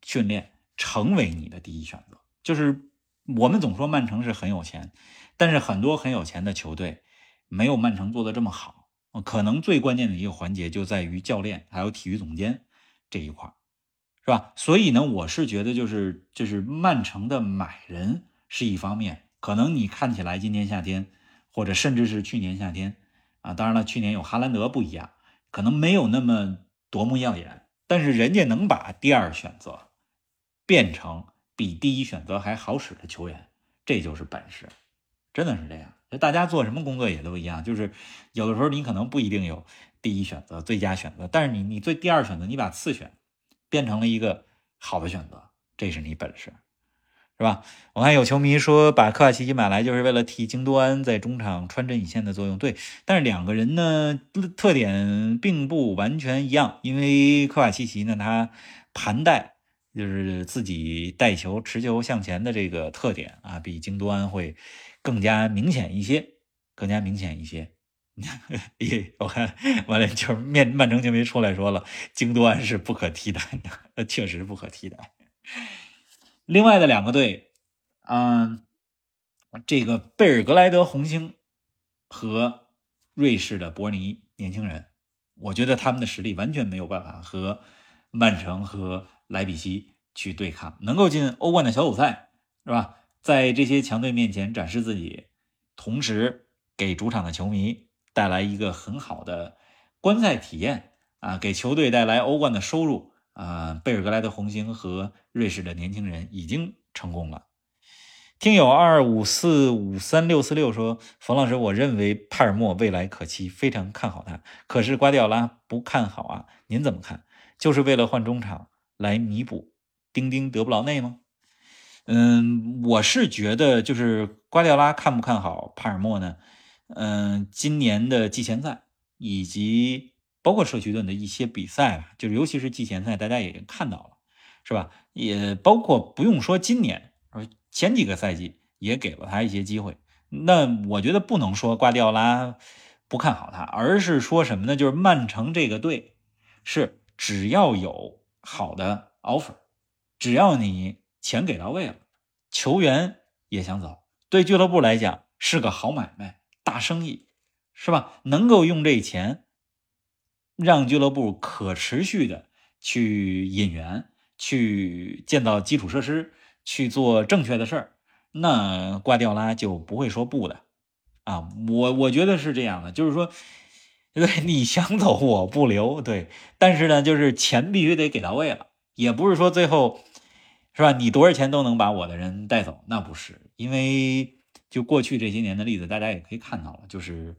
训练成为你的第一选择。就是我们总说曼城是很有钱，但是很多很有钱的球队没有曼城做的这么好。可能最关键的一个环节就在于教练还有体育总监这一块，是吧？所以呢，我是觉得就是就是曼城的买人是一方面，可能你看起来今年夏天或者甚至是去年夏天啊，当然了，去年有哈兰德不一样，可能没有那么夺目耀眼，但是人家能把第二选择变成比第一选择还好使的球员，这就是本事，真的是这样。就大家做什么工作也都一样，就是有的时候你可能不一定有第一选择、最佳选择，但是你你最第二选择，你把次选变成了一个好的选择，这是你本事，是吧？我看有球迷说把科瓦奇奇买来就是为了替京多安在中场穿针引线的作用，对，但是两个人呢特点并不完全一样，因为科瓦奇奇呢他盘带就是自己带球持球向前的这个特点啊，比京多安会。更加明显一些，更加明显一些。我看完了，就是面曼城球迷出来说了，京多安是不可替代的，确实不可替代。另外的两个队，嗯，这个贝尔格莱德红星和瑞士的伯尼年轻人，我觉得他们的实力完全没有办法和曼城和莱比锡去对抗，能够进欧冠的小组赛，是吧？在这些强队面前展示自己，同时给主场的球迷带来一个很好的观赛体验啊，给球队带来欧冠的收入啊。贝尔格莱德红星和瑞士的年轻人已经成功了。听友二五四五三六四六说：“冯老师，我认为帕尔默未来可期，非常看好他。可是瓜迪奥拉不看好啊，您怎么看？就是为了换中场来弥补丁丁德布劳内吗？”嗯，我是觉得就是瓜迪奥拉看不看好帕尔默呢？嗯，今年的季前赛以及包括社区盾的一些比赛吧，就是尤其是季前赛，大家已经看到了，是吧？也包括不用说今年，前几个赛季也给了他一些机会。那我觉得不能说瓜迪奥拉不看好他，而是说什么呢？就是曼城这个队是只要有好的 offer，只要你。钱给到位了，球员也想走，对俱乐部来讲是个好买卖、大生意，是吧？能够用这钱让俱乐部可持续的去引援、去建造基础设施、去做正确的事儿，那瓜迪奥拉就不会说不的啊！我我觉得是这样的，就是说，对你想走我不留，对，但是呢，就是钱必须得给到位了，也不是说最后。是吧？你多少钱都能把我的人带走？那不是，因为就过去这些年的例子，大家也可以看到了，就是，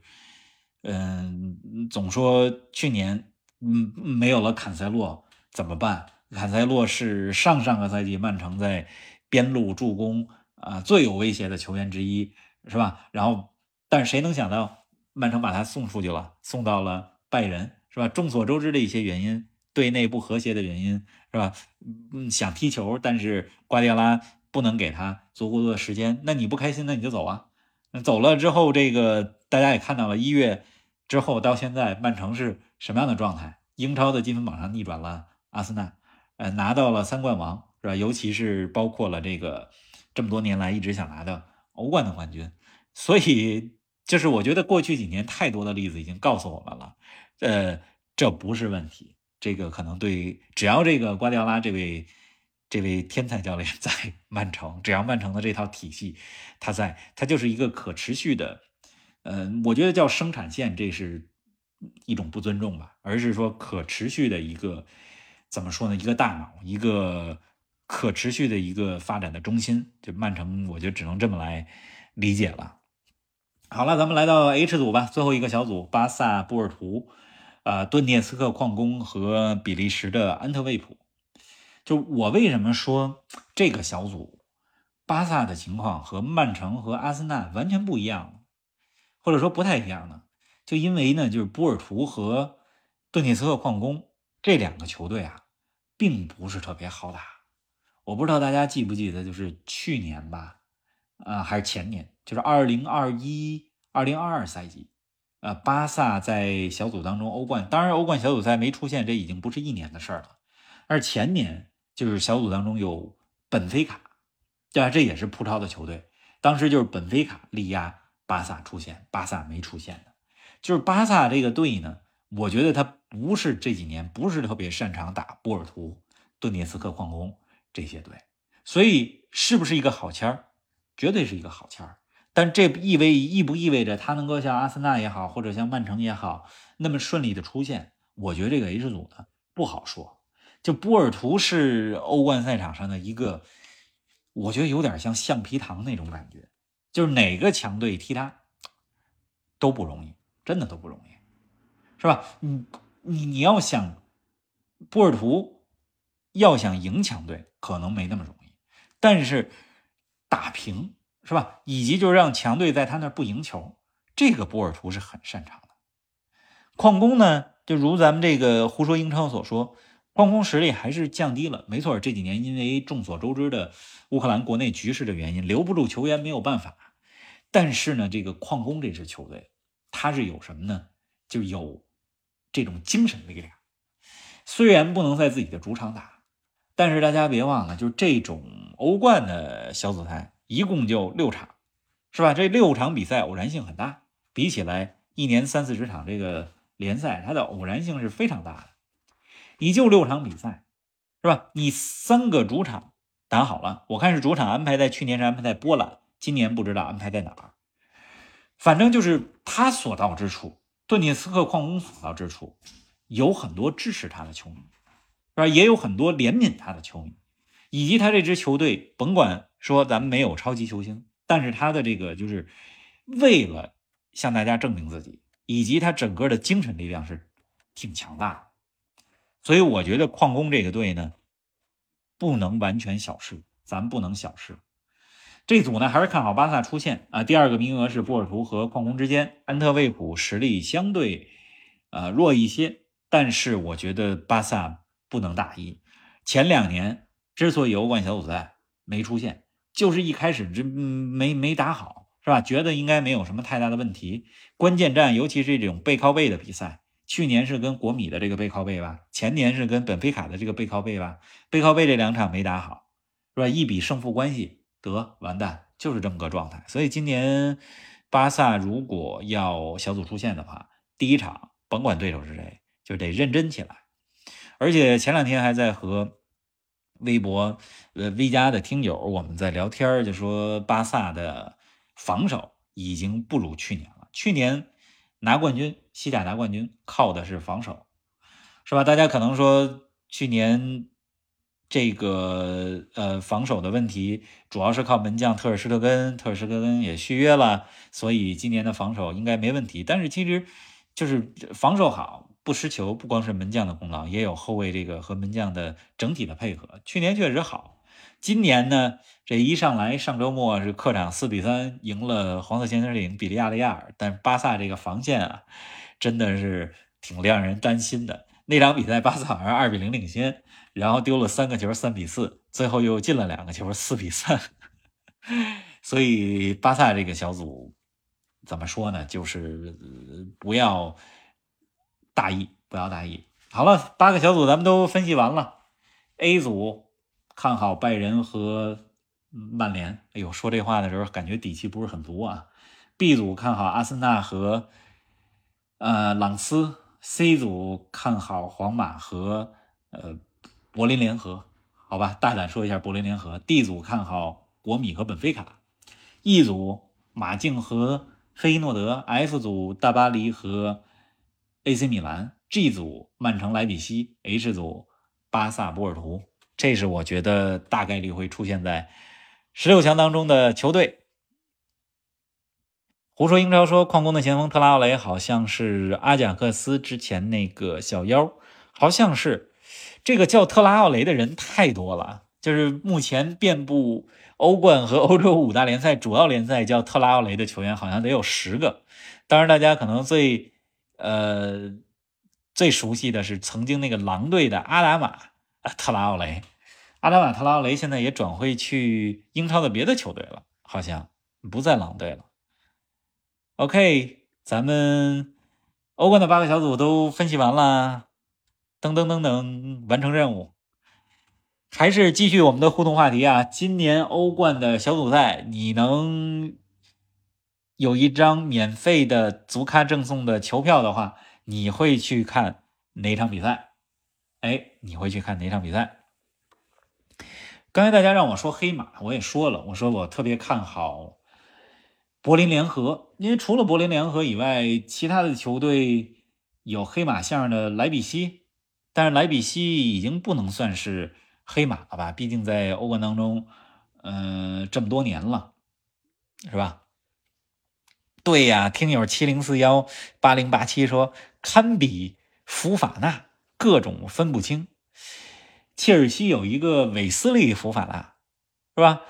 嗯，总说去年，嗯，没有了坎塞洛怎么办？坎塞洛是上上个赛季曼城在边路助攻啊最有威胁的球员之一，是吧？然后，但是谁能想到曼城把他送出去了，送到了拜仁，是吧？众所周知的一些原因。队内不和谐的原因是吧？嗯，想踢球，但是瓜迪奥拉不能给他足够多的时间。那你不开心，那你就走啊。走了之后，这个大家也看到了，一月之后到现在，曼城是什么样的状态？英超的积分榜上逆转了阿森纳，呃，拿到了三冠王，是吧？尤其是包括了这个这么多年来一直想拿的欧冠的冠军。所以，就是我觉得过去几年太多的例子已经告诉我们了，呃，这不是问题。这个可能对，只要这个瓜迪奥拉这位这位天才教练在 曼城，只要曼城的这套体系他在，他就是一个可持续的，嗯，我觉得叫生产线，这是一种不尊重吧，而是说可持续的一个怎么说呢？一个大脑，一个可持续的一个发展的中心，就曼城，我就只能这么来理解了。好了，咱们来到 H 组吧，最后一个小组，巴萨、波尔图。啊，顿涅茨克矿工和比利时的安特卫普，就我为什么说这个小组，巴萨的情况和曼城和阿森纳完全不一样，或者说不太一样呢？就因为呢，就是波尔图和顿涅茨克矿工这两个球队啊，并不是特别好打。我不知道大家记不记得，就是去年吧，啊，还是前年，就是二零二一、二零二二赛季。呃，巴萨在小组当中欧冠，当然欧冠小组赛没出现，这已经不是一年的事儿了。而前年就是小组当中有本菲卡，对吧？这也是葡超的球队，当时就是本菲卡力压巴萨出现，巴萨没出现的，就是巴萨这个队呢，我觉得他不是这几年不是特别擅长打波尔图、顿涅茨克矿工这些队，所以是不是一个好签儿？绝对是一个好签儿。但这意味意不意味着他能够像阿森纳也好，或者像曼城也好，那么顺利的出现？我觉得这个 H 组呢不好说。就波尔图是欧冠赛场上的一个，我觉得有点像橡皮糖那种感觉，就是哪个强队踢他都不容易，真的都不容易，是吧？你你你要想波尔图要想赢强队，可能没那么容易，但是打平。是吧？以及就是让强队在他那不赢球，这个波尔图是很擅长的。矿工呢，就如咱们这个胡说英超所说，矿工实力还是降低了。没错，这几年因为众所周知的乌克兰国内局势的原因，留不住球员没有办法。但是呢，这个矿工这支球队，他是有什么呢？就有这种精神力量。虽然不能在自己的主场打，但是大家别忘了，就是这种欧冠的小组赛。一共就六场，是吧？这六场比赛偶然性很大，比起来一年三四十场这个联赛，它的偶然性是非常大的。你就六场比赛，是吧？你三个主场打好了，我看是主场安排在去年是安排在波兰，今年不知道安排在哪儿。反正就是他所到之处，顿涅茨克矿工所到之处，有很多支持他的球迷，是吧？也有很多怜悯他的球迷。以及他这支球队，甭管说咱们没有超级球星，但是他的这个就是为了向大家证明自己，以及他整个的精神力量是挺强大的。所以我觉得矿工这个队呢，不能完全小视，咱不能小视。这组呢还是看好巴萨出线啊。第二个名额是波尔图和矿工之间，安特卫普实力相对呃弱一些，但是我觉得巴萨不能大意。前两年。之所以欧冠小组赛没出现，就是一开始这没没打好，是吧？觉得应该没有什么太大的问题。关键战，尤其是这种背靠背的比赛，去年是跟国米的这个背靠背吧，前年是跟本菲卡的这个背靠背吧，背靠背这两场没打好，是吧？一比胜负关系得完蛋，就是这么个状态。所以今年巴萨如果要小组出线的话，第一场甭管对手是谁，就得认真起来。而且前两天还在和。微博，呃，V 加的听友，我们在聊天就说巴萨的防守已经不如去年了。去年拿冠军，西甲拿冠军靠的是防守，是吧？大家可能说去年这个呃防守的问题主要是靠门将特尔施特根，特尔施特根也续约了，所以今年的防守应该没问题。但是其实就是防守好。不失球，不光是门将的功劳，也有后卫这个和门将的整体的配合。去年确实好，今年呢，这一上来上周末是客场四比三赢了黄色潜水艇比利亚雷亚尔，但是巴萨这个防线啊，真的是挺让人担心的。那场比赛巴萨好像二比零领先，然后丢了三个球，三比四，最后又进了两个球，四比三。所以巴萨这个小组怎么说呢？就是不要。大意，不要大意。好了，八个小组咱们都分析完了。A 组看好拜仁和曼联。哎呦，说这话的时候感觉底气不是很足啊。B 组看好阿森纳和呃朗斯。C 组看好皇马和呃柏林联合。好吧，大胆说一下柏林联合。D 组看好国米和本菲卡。E 组马竞和费诺德。F 组大巴黎和。AC 米兰 G 组曼城莱比锡 H 组巴萨波尔图，这是我觉得大概率会出现在十六强当中的球队。胡说英超说矿工的前锋特拉奥雷好像是阿贾克斯之前那个小妖，好像是这个叫特拉奥雷的人太多了，就是目前遍布欧冠和欧洲五大联赛主要联赛叫特拉奥雷的球员好像得有十个。当然，大家可能最。呃，最熟悉的是曾经那个狼队的阿达马特拉奥雷，阿达马特拉奥雷现在也转会去英超的别的球队了，好像不在狼队了。OK，咱们欧冠的八个小组都分析完了，噔噔噔噔，完成任务。还是继续我们的互动话题啊！今年欧冠的小组赛，你能有一张免费的足咖赠送的球票的话，你会去看哪场比赛？哎，你会去看哪场比赛？刚才大家让我说黑马，我也说了，我说我特别看好柏林联合，因为除了柏林联合以外，其他的球队有黑马相的莱比锡，但是莱比锡已经不能算是。黑马了吧，毕竟在欧冠当中，嗯，这么多年了，是吧？对呀，听友七零四幺八零八七说，堪比福法纳，各种分不清。切尔西有一个韦斯利福法纳，是吧？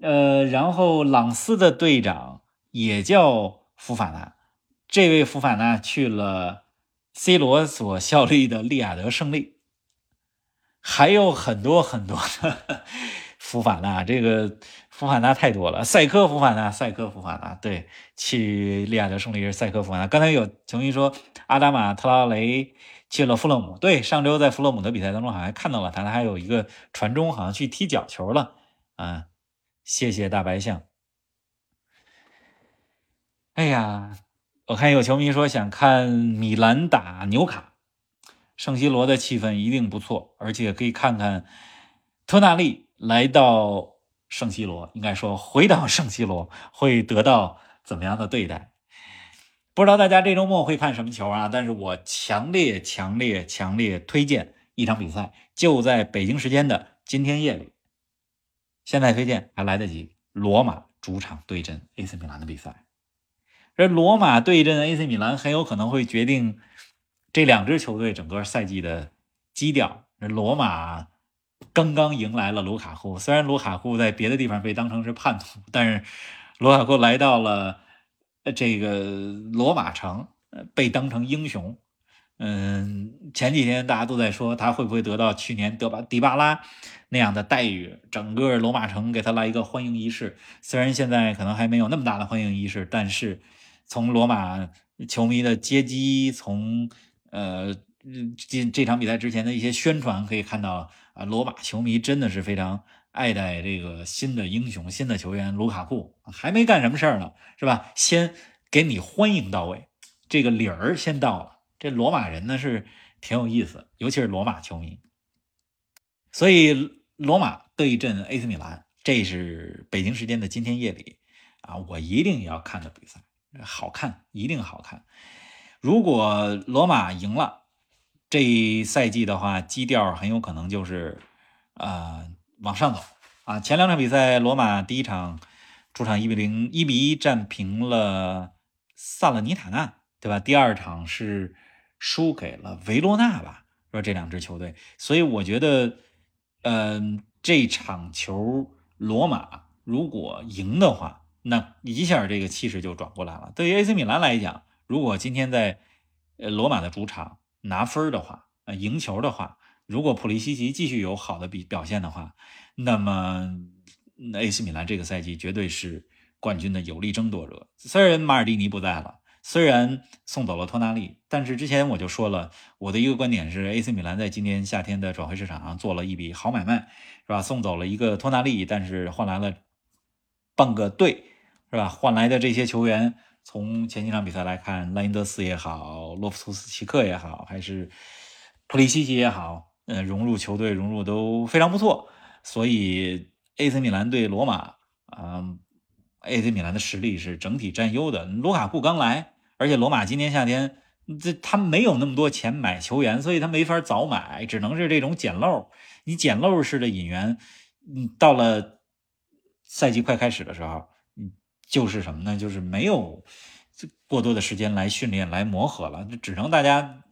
呃，然后朗斯的队长也叫福法纳，这位福法纳去了 C 罗所效力的利雅得胜利。还有很多很多的 福法纳，这个福法纳太多了。赛科福法纳，赛科福法纳，对，去利亚德胜利是赛科福法纳。刚才有球迷说阿达马特拉雷去了富勒姆，对，上周在富勒姆的比赛当中好像看到了他，他还有一个传中，好像去踢角球了啊。谢谢大白象。哎呀，我看有球迷说想看米兰打纽卡。圣西罗的气氛一定不错，而且可以看看托纳利来到圣西罗，应该说回到圣西罗会得到怎么样的对待？不知道大家这周末会看什么球啊？但是我强烈、强烈、强烈推荐一场比赛，就在北京时间的今天夜里。现在推荐还来得及，罗马主场对阵 AC 米兰的比赛。这罗马对阵 AC 米兰很有可能会决定。这两支球队整个赛季的基调，罗马刚刚迎来了卢卡库。虽然卢卡库在别的地方被当成是叛徒，但是卢卡库来到了这个罗马城，被当成英雄。嗯，前几天大家都在说他会不会得到去年德巴迪巴拉那样的待遇，整个罗马城给他来一个欢迎仪式。虽然现在可能还没有那么大的欢迎仪式，但是从罗马球迷的接机，从呃，这这场比赛之前的一些宣传可以看到啊，罗马球迷真的是非常爱戴这个新的英雄、新的球员卢卡库，还没干什么事儿呢，是吧？先给你欢迎到位，这个理儿先到了。这罗马人呢是挺有意思，尤其是罗马球迷。所以罗马对阵 AC 米兰，这是北京时间的今天夜里啊，我一定要看的比赛，好看，一定好看。如果罗马赢了这赛季的话，基调很有可能就是啊往上走啊。前两场比赛，罗马第一场主场一比零一比一战平了萨勒尼塔纳，对吧？第二场是输给了维罗纳吧？说这两支球队，所以我觉得，嗯，这场球罗马如果赢的话，那一下这个气势就转过来了。对于 AC 米兰来讲。如果今天在呃罗马的主场拿分的话，呃赢球的话，如果普利西奇继续有好的比表现的话，那么那 AC 米兰这个赛季绝对是冠军的有力争夺者。虽然马尔蒂尼不在了，虽然送走了托纳利，但是之前我就说了，我的一个观点是，AC 米兰在今年夏天的转会市场上做了一笔好买卖，是吧？送走了一个托纳利，但是换来了半个队，是吧？换来的这些球员。从前几场比赛来看，莱因德斯也好，洛夫图斯奇克也好，还是普利西奇也好，呃，融入球队融入都非常不错。所以，AC 米兰对罗马嗯，AC 米兰的实力是整体占优的。卢卡库刚来，而且罗马今年夏天这他没有那么多钱买球员，所以他没法早买，只能是这种捡漏。你捡漏式的引援，嗯，到了赛季快开始的时候。就是什么呢？就是没有过多的时间来训练、来磨合了，就只能大家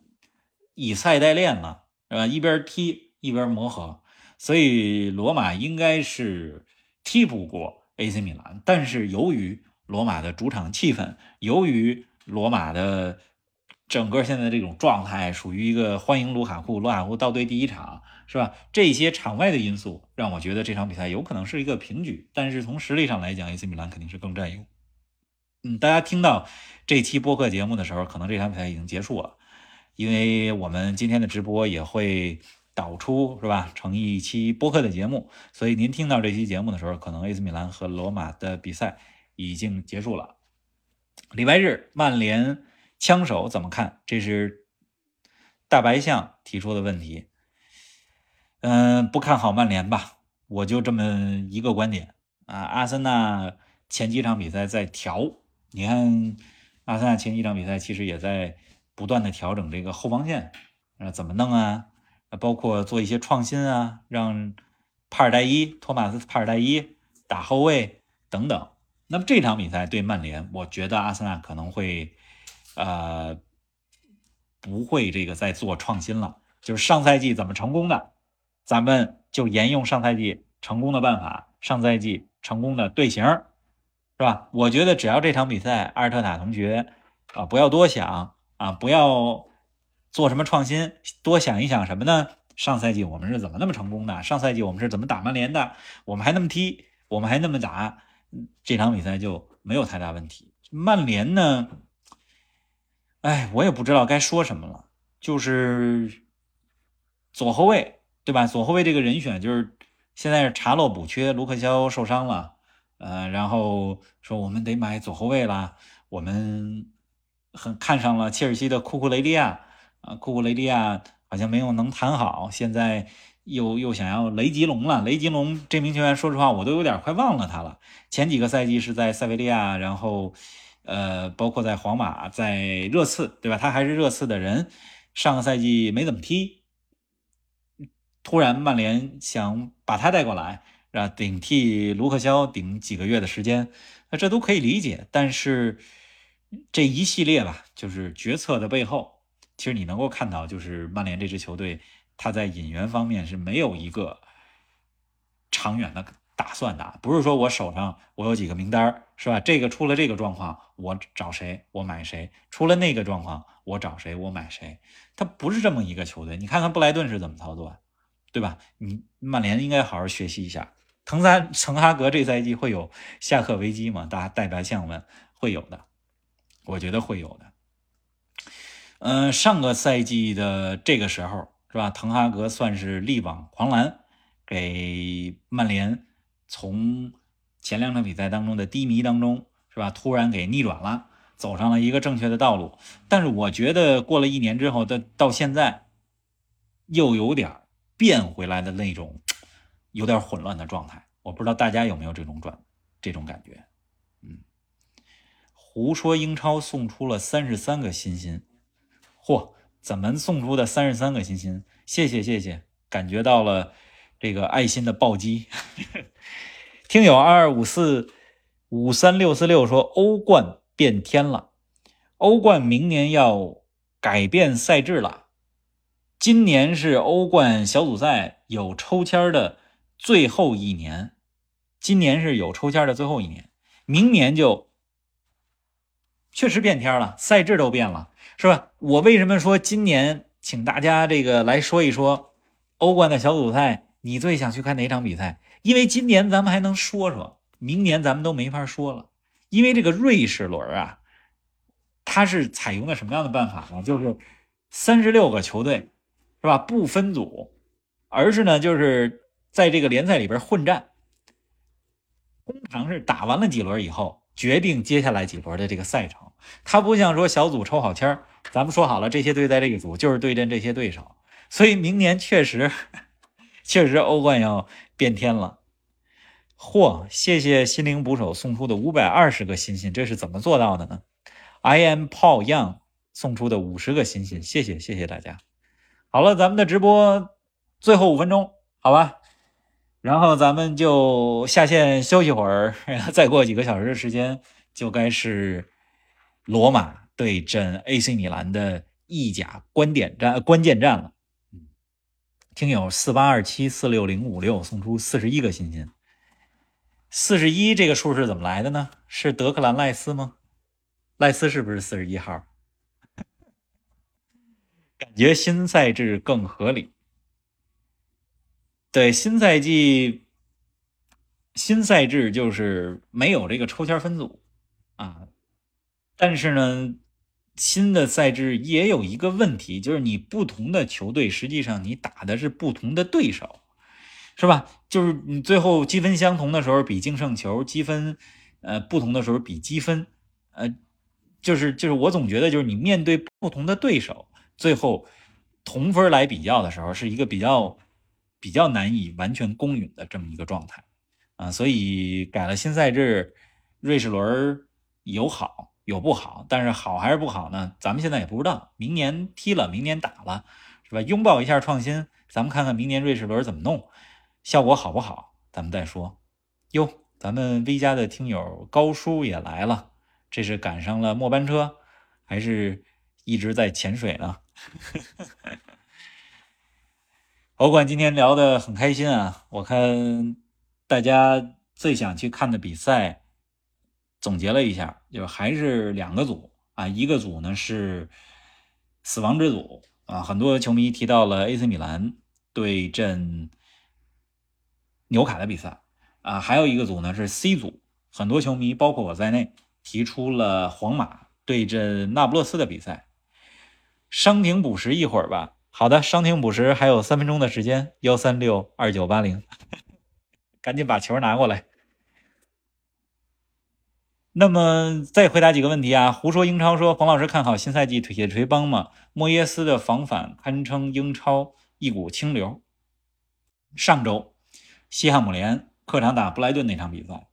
以赛代练了，是吧？一边踢一边磨合。所以罗马应该是踢不过 AC 米兰，但是由于罗马的主场气氛，由于罗马的整个现在这种状态，属于一个欢迎卢卡库，卢卡库到队第一场。是吧？这些场外的因素让我觉得这场比赛有可能是一个平局，但是从实力上来讲，AC 米兰肯定是更占优。嗯，大家听到这期播客节目的时候，可能这场比赛已经结束了，因为我们今天的直播也会导出是吧？成一期播客的节目，所以您听到这期节目的时候，可能 AC 米兰和罗马的比赛已经结束了。礼拜日，曼联枪手怎么看？这是大白象提出的问题。嗯，不看好曼联吧？我就这么一个观点啊。阿森纳前几场比赛在调，你看，阿森纳前几场比赛其实也在不断的调整这个后防线，啊，怎么弄啊？包括做一些创新啊，让帕尔代伊、托马斯·帕尔代伊打后卫等等。那么这场比赛对曼联，我觉得阿森纳可能会，呃，不会这个再做创新了。就是上赛季怎么成功的，咱们就沿用上赛季成功的办法，上赛季成功的队形，是吧？我觉得只要这场比赛，阿尔特塔同学啊，不要多想啊，不要。做什么创新？多想一想什么呢？上赛季我们是怎么那么成功的？上赛季我们是怎么打曼联的？我们还那么踢，我们还那么打，这场比赛就没有太大问题。曼联呢？哎，我也不知道该说什么了。就是左后卫，对吧？左后卫这个人选就是现在是查洛补缺，卢克肖受伤了，呃，然后说我们得买左后卫了。我们很看上了切尔西的库库雷利亚。啊，库库雷利亚好像没有能谈好，现在又又想要雷吉隆了。雷吉隆这名球员，说实话，我都有点快忘了他了。前几个赛季是在塞维利亚，然后呃，包括在皇马，在热刺，对吧？他还是热刺的人。上个赛季没怎么踢，突然曼联想把他带过来，啊，顶替卢克肖顶几个月的时间，那这都可以理解。但是这一系列吧，就是决策的背后。其实你能够看到，就是曼联这支球队，他在引援方面是没有一个长远的打算的。不是说我手上我有几个名单，是吧？这个出了这个状况，我找谁我买谁；出了那个状况，我找谁我买谁。他不是这么一个球队。你看看布莱顿是怎么操作，对吧？你曼联应该好好学习一下。滕萨滕哈格这赛季会有下课危机吗？大家代表向我们会有的，我觉得会有的。嗯，上个赛季的这个时候是吧？滕哈格算是力挽狂澜，给曼联从前两场比赛当中的低迷当中是吧，突然给逆转了，走上了一个正确的道路。但是我觉得过了一年之后，到到现在又有点变回来的那种有点混乱的状态。我不知道大家有没有这种转这种感觉？嗯，胡说英超送出了三十三个新星。嚯，怎么送出的三十三个星星？谢谢谢谢，感觉到了这个爱心的暴击。听友二二五四五三六四六说，欧冠变天了，欧冠明年要改变赛制了。今年是欧冠小组赛有抽签的最后一年，今年是有抽签的最后一年，明年就确实变天了，赛制都变了。是吧？我为什么说今年请大家这个来说一说欧冠的小组赛？你最想去看哪场比赛？因为今年咱们还能说说，明年咱们都没法说了。因为这个瑞士轮啊，它是采用的什么样的办法呢？就是三十六个球队，是吧？不分组，而是呢，就是在这个联赛里边混战，通常是打完了几轮以后，决定接下来几轮的这个赛程。它不像说小组抽好签，咱们说好了，这些队在这个组就是对阵这些对手，所以明年确实，确实欧冠要变天了。嚯，谢谢心灵捕手送出的五百二十个星星，这是怎么做到的呢？I am Paul Young 送出的五十个星星，谢谢谢谢大家。好了，咱们的直播最后五分钟，好吧，然后咱们就下线休息会儿，再过几个小时的时间就该是。罗马对阵 AC 米兰的意甲关点战关键战了。听友四八二七四六零五六送出四十一个星星。四十一这个数是怎么来的呢？是德克兰赖斯吗？赖斯是不是四十一号？感觉新赛制更合理。对，新赛季新赛制就是没有这个抽签分组啊。但是呢，新的赛制也有一个问题，就是你不同的球队实际上你打的是不同的对手，是吧？就是你最后积分相同的时候比净胜球，积分呃不同的时候比积分，呃，就是就是我总觉得就是你面对不同的对手，最后同分来比较的时候，是一个比较比较难以完全公允的这么一个状态啊，所以改了新赛制，瑞士轮有好。有不好，但是好还是不好呢？咱们现在也不知道。明年踢了，明年打了，是吧？拥抱一下创新，咱们看看明年瑞士轮怎么弄，效果好不好，咱们再说。哟，咱们 V 家的听友高叔也来了，这是赶上了末班车，还是一直在潜水呢？欧冠今天聊得很开心啊！我看大家最想去看的比赛。总结了一下，就还是两个组啊，一个组呢是死亡之组啊，很多球迷提到了 AC 米兰对阵纽卡的比赛啊，还有一个组呢是 C 组，很多球迷包括我在内提出了皇马对阵那不勒斯的比赛。伤停补时一会儿吧，好的，伤停补时还有三分钟的时间，幺三六二九八零，赶紧把球拿过来。那么再回答几个问题啊？胡说英超说，冯老师看好新赛季铁锤帮吗？莫耶斯的防反堪称英超一股清流。上周西汉姆联客场打布莱顿那场比赛，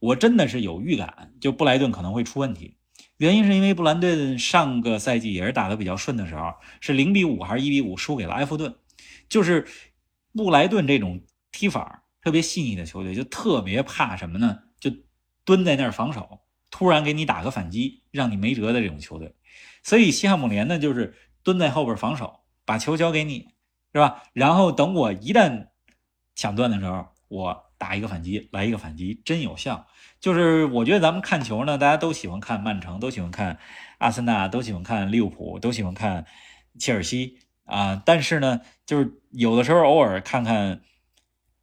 我真的是有预感，就布莱顿可能会出问题。原因是因为布兰顿上个赛季也是打得比较顺的时候，是零比五还是一比五输给了埃弗顿。就是布莱顿这种踢法特别细腻的球队，就特别怕什么呢？就蹲在那儿防守，突然给你打个反击，让你没辙的这种球队，所以西汉姆联呢，就是蹲在后边防守，把球交给你，是吧？然后等我一旦抢断的时候，我打一个反击，来一个反击，真有效。就是我觉得咱们看球呢，大家都喜欢看曼城，都喜欢看阿森纳，都喜欢看利物浦，都喜欢看切尔西啊。但是呢，就是有的时候偶尔看看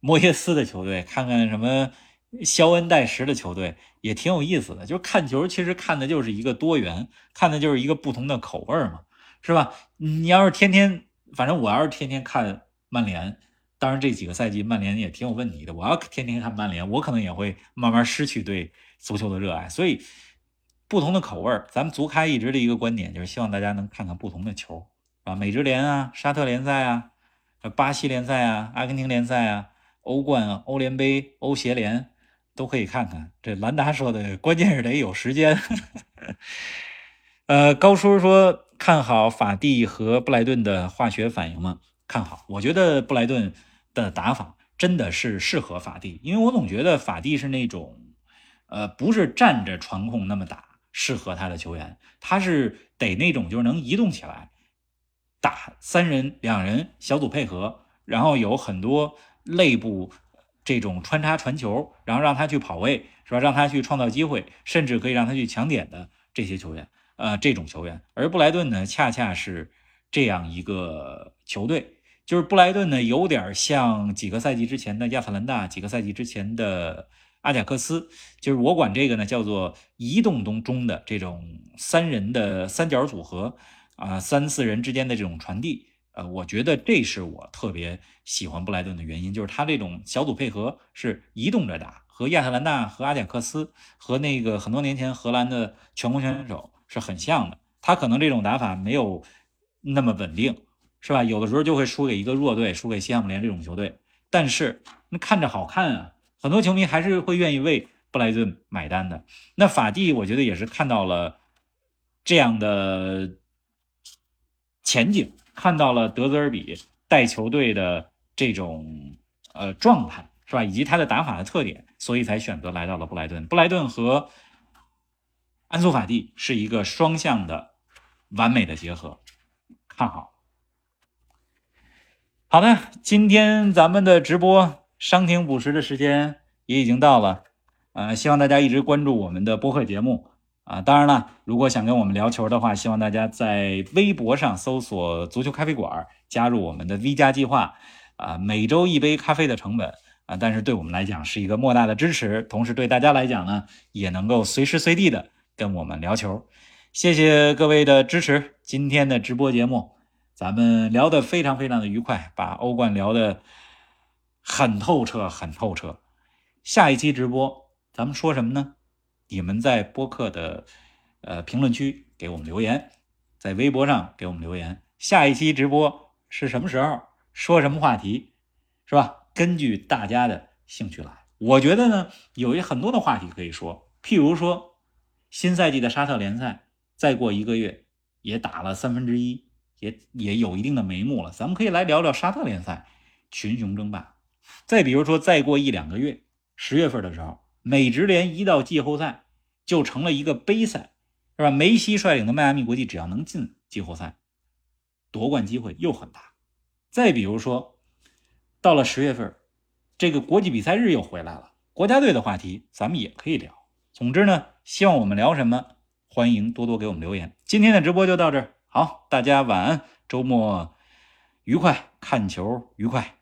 莫耶斯的球队，看看什么。肖恩戴什的球队也挺有意思的，就是看球其实看的就是一个多元，看的就是一个不同的口味嘛，是吧？你要是天天，反正我要是天天看曼联，当然这几个赛季曼联也挺有问题的。我要天天看曼联，我可能也会慢慢失去对足球的热爱。所以不同的口味，咱们足开一直的一个观点就是希望大家能看看不同的球，啊，美职联啊，沙特联赛啊，巴西联赛啊，阿根廷联赛啊，欧冠、欧联杯、欧协联。都可以看看，这兰达说的关键是得有时间。呃，高叔说看好法蒂和布莱顿的化学反应吗？看好，我觉得布莱顿的打法真的是适合法蒂，因为我总觉得法蒂是那种，呃，不是站着传控那么打适合他的球员，他是得那种就是能移动起来，打三人、两人小组配合，然后有很多内部。这种穿插传球，然后让他去跑位，是吧？让他去创造机会，甚至可以让他去抢点的这些球员，呃，这种球员。而布莱顿呢，恰恰是这样一个球队，就是布莱顿呢，有点像几个赛季之前的亚特兰大，几个赛季之前的阿贾克斯，就是我管这个呢叫做移动中中的这种三人的三角组合，啊，三四人之间的这种传递。呃，我觉得这是我特别喜欢布莱顿的原因，就是他这种小组配合是移动着打，和亚特兰大、和阿贾克斯、和那个很多年前荷兰的全攻全守是很像的。他可能这种打法没有那么稳定，是吧？有的时候就会输给一个弱队，输给西汉姆联这种球队。但是那看着好看啊，很多球迷还是会愿意为布莱顿买单的。那法蒂，我觉得也是看到了这样的前景。看到了德泽尔比带球队的这种呃状态是吧，以及他的打法的特点，所以才选择来到了布莱顿。布莱顿和安苏法蒂是一个双向的完美的结合，看好。好的，今天咱们的直播商停补时的时间也已经到了，呃，希望大家一直关注我们的播客节目。啊，当然了，如果想跟我们聊球的话，希望大家在微博上搜索“足球咖啡馆”，加入我们的 V 加计划。啊，每周一杯咖啡的成本啊，但是对我们来讲是一个莫大的支持，同时对大家来讲呢，也能够随时随地的跟我们聊球。谢谢各位的支持。今天的直播节目，咱们聊得非常非常的愉快，把欧冠聊得很透彻，很透彻。下一期直播，咱们说什么呢？你们在播客的呃评论区给我们留言，在微博上给我们留言。下一期直播是什么时候？说什么话题？是吧？根据大家的兴趣来。我觉得呢，有一很多的话题可以说，譬如说新赛季的沙特联赛。再过一个月，也打了三分之一，也也有一定的眉目了。咱们可以来聊聊沙特联赛群雄争霸。再比如说，再过一两个月，十月份的时候，美职联一到季后赛就成了一个杯赛，是吧？梅西率领的迈阿密国际只要能进季后赛，夺冠机会又很大。再比如说，到了十月份，这个国际比赛日又回来了，国家队的话题咱们也可以聊。总之呢，希望我们聊什么？欢迎多多给我们留言。今天的直播就到这儿，好，大家晚安，周末愉快，看球愉快。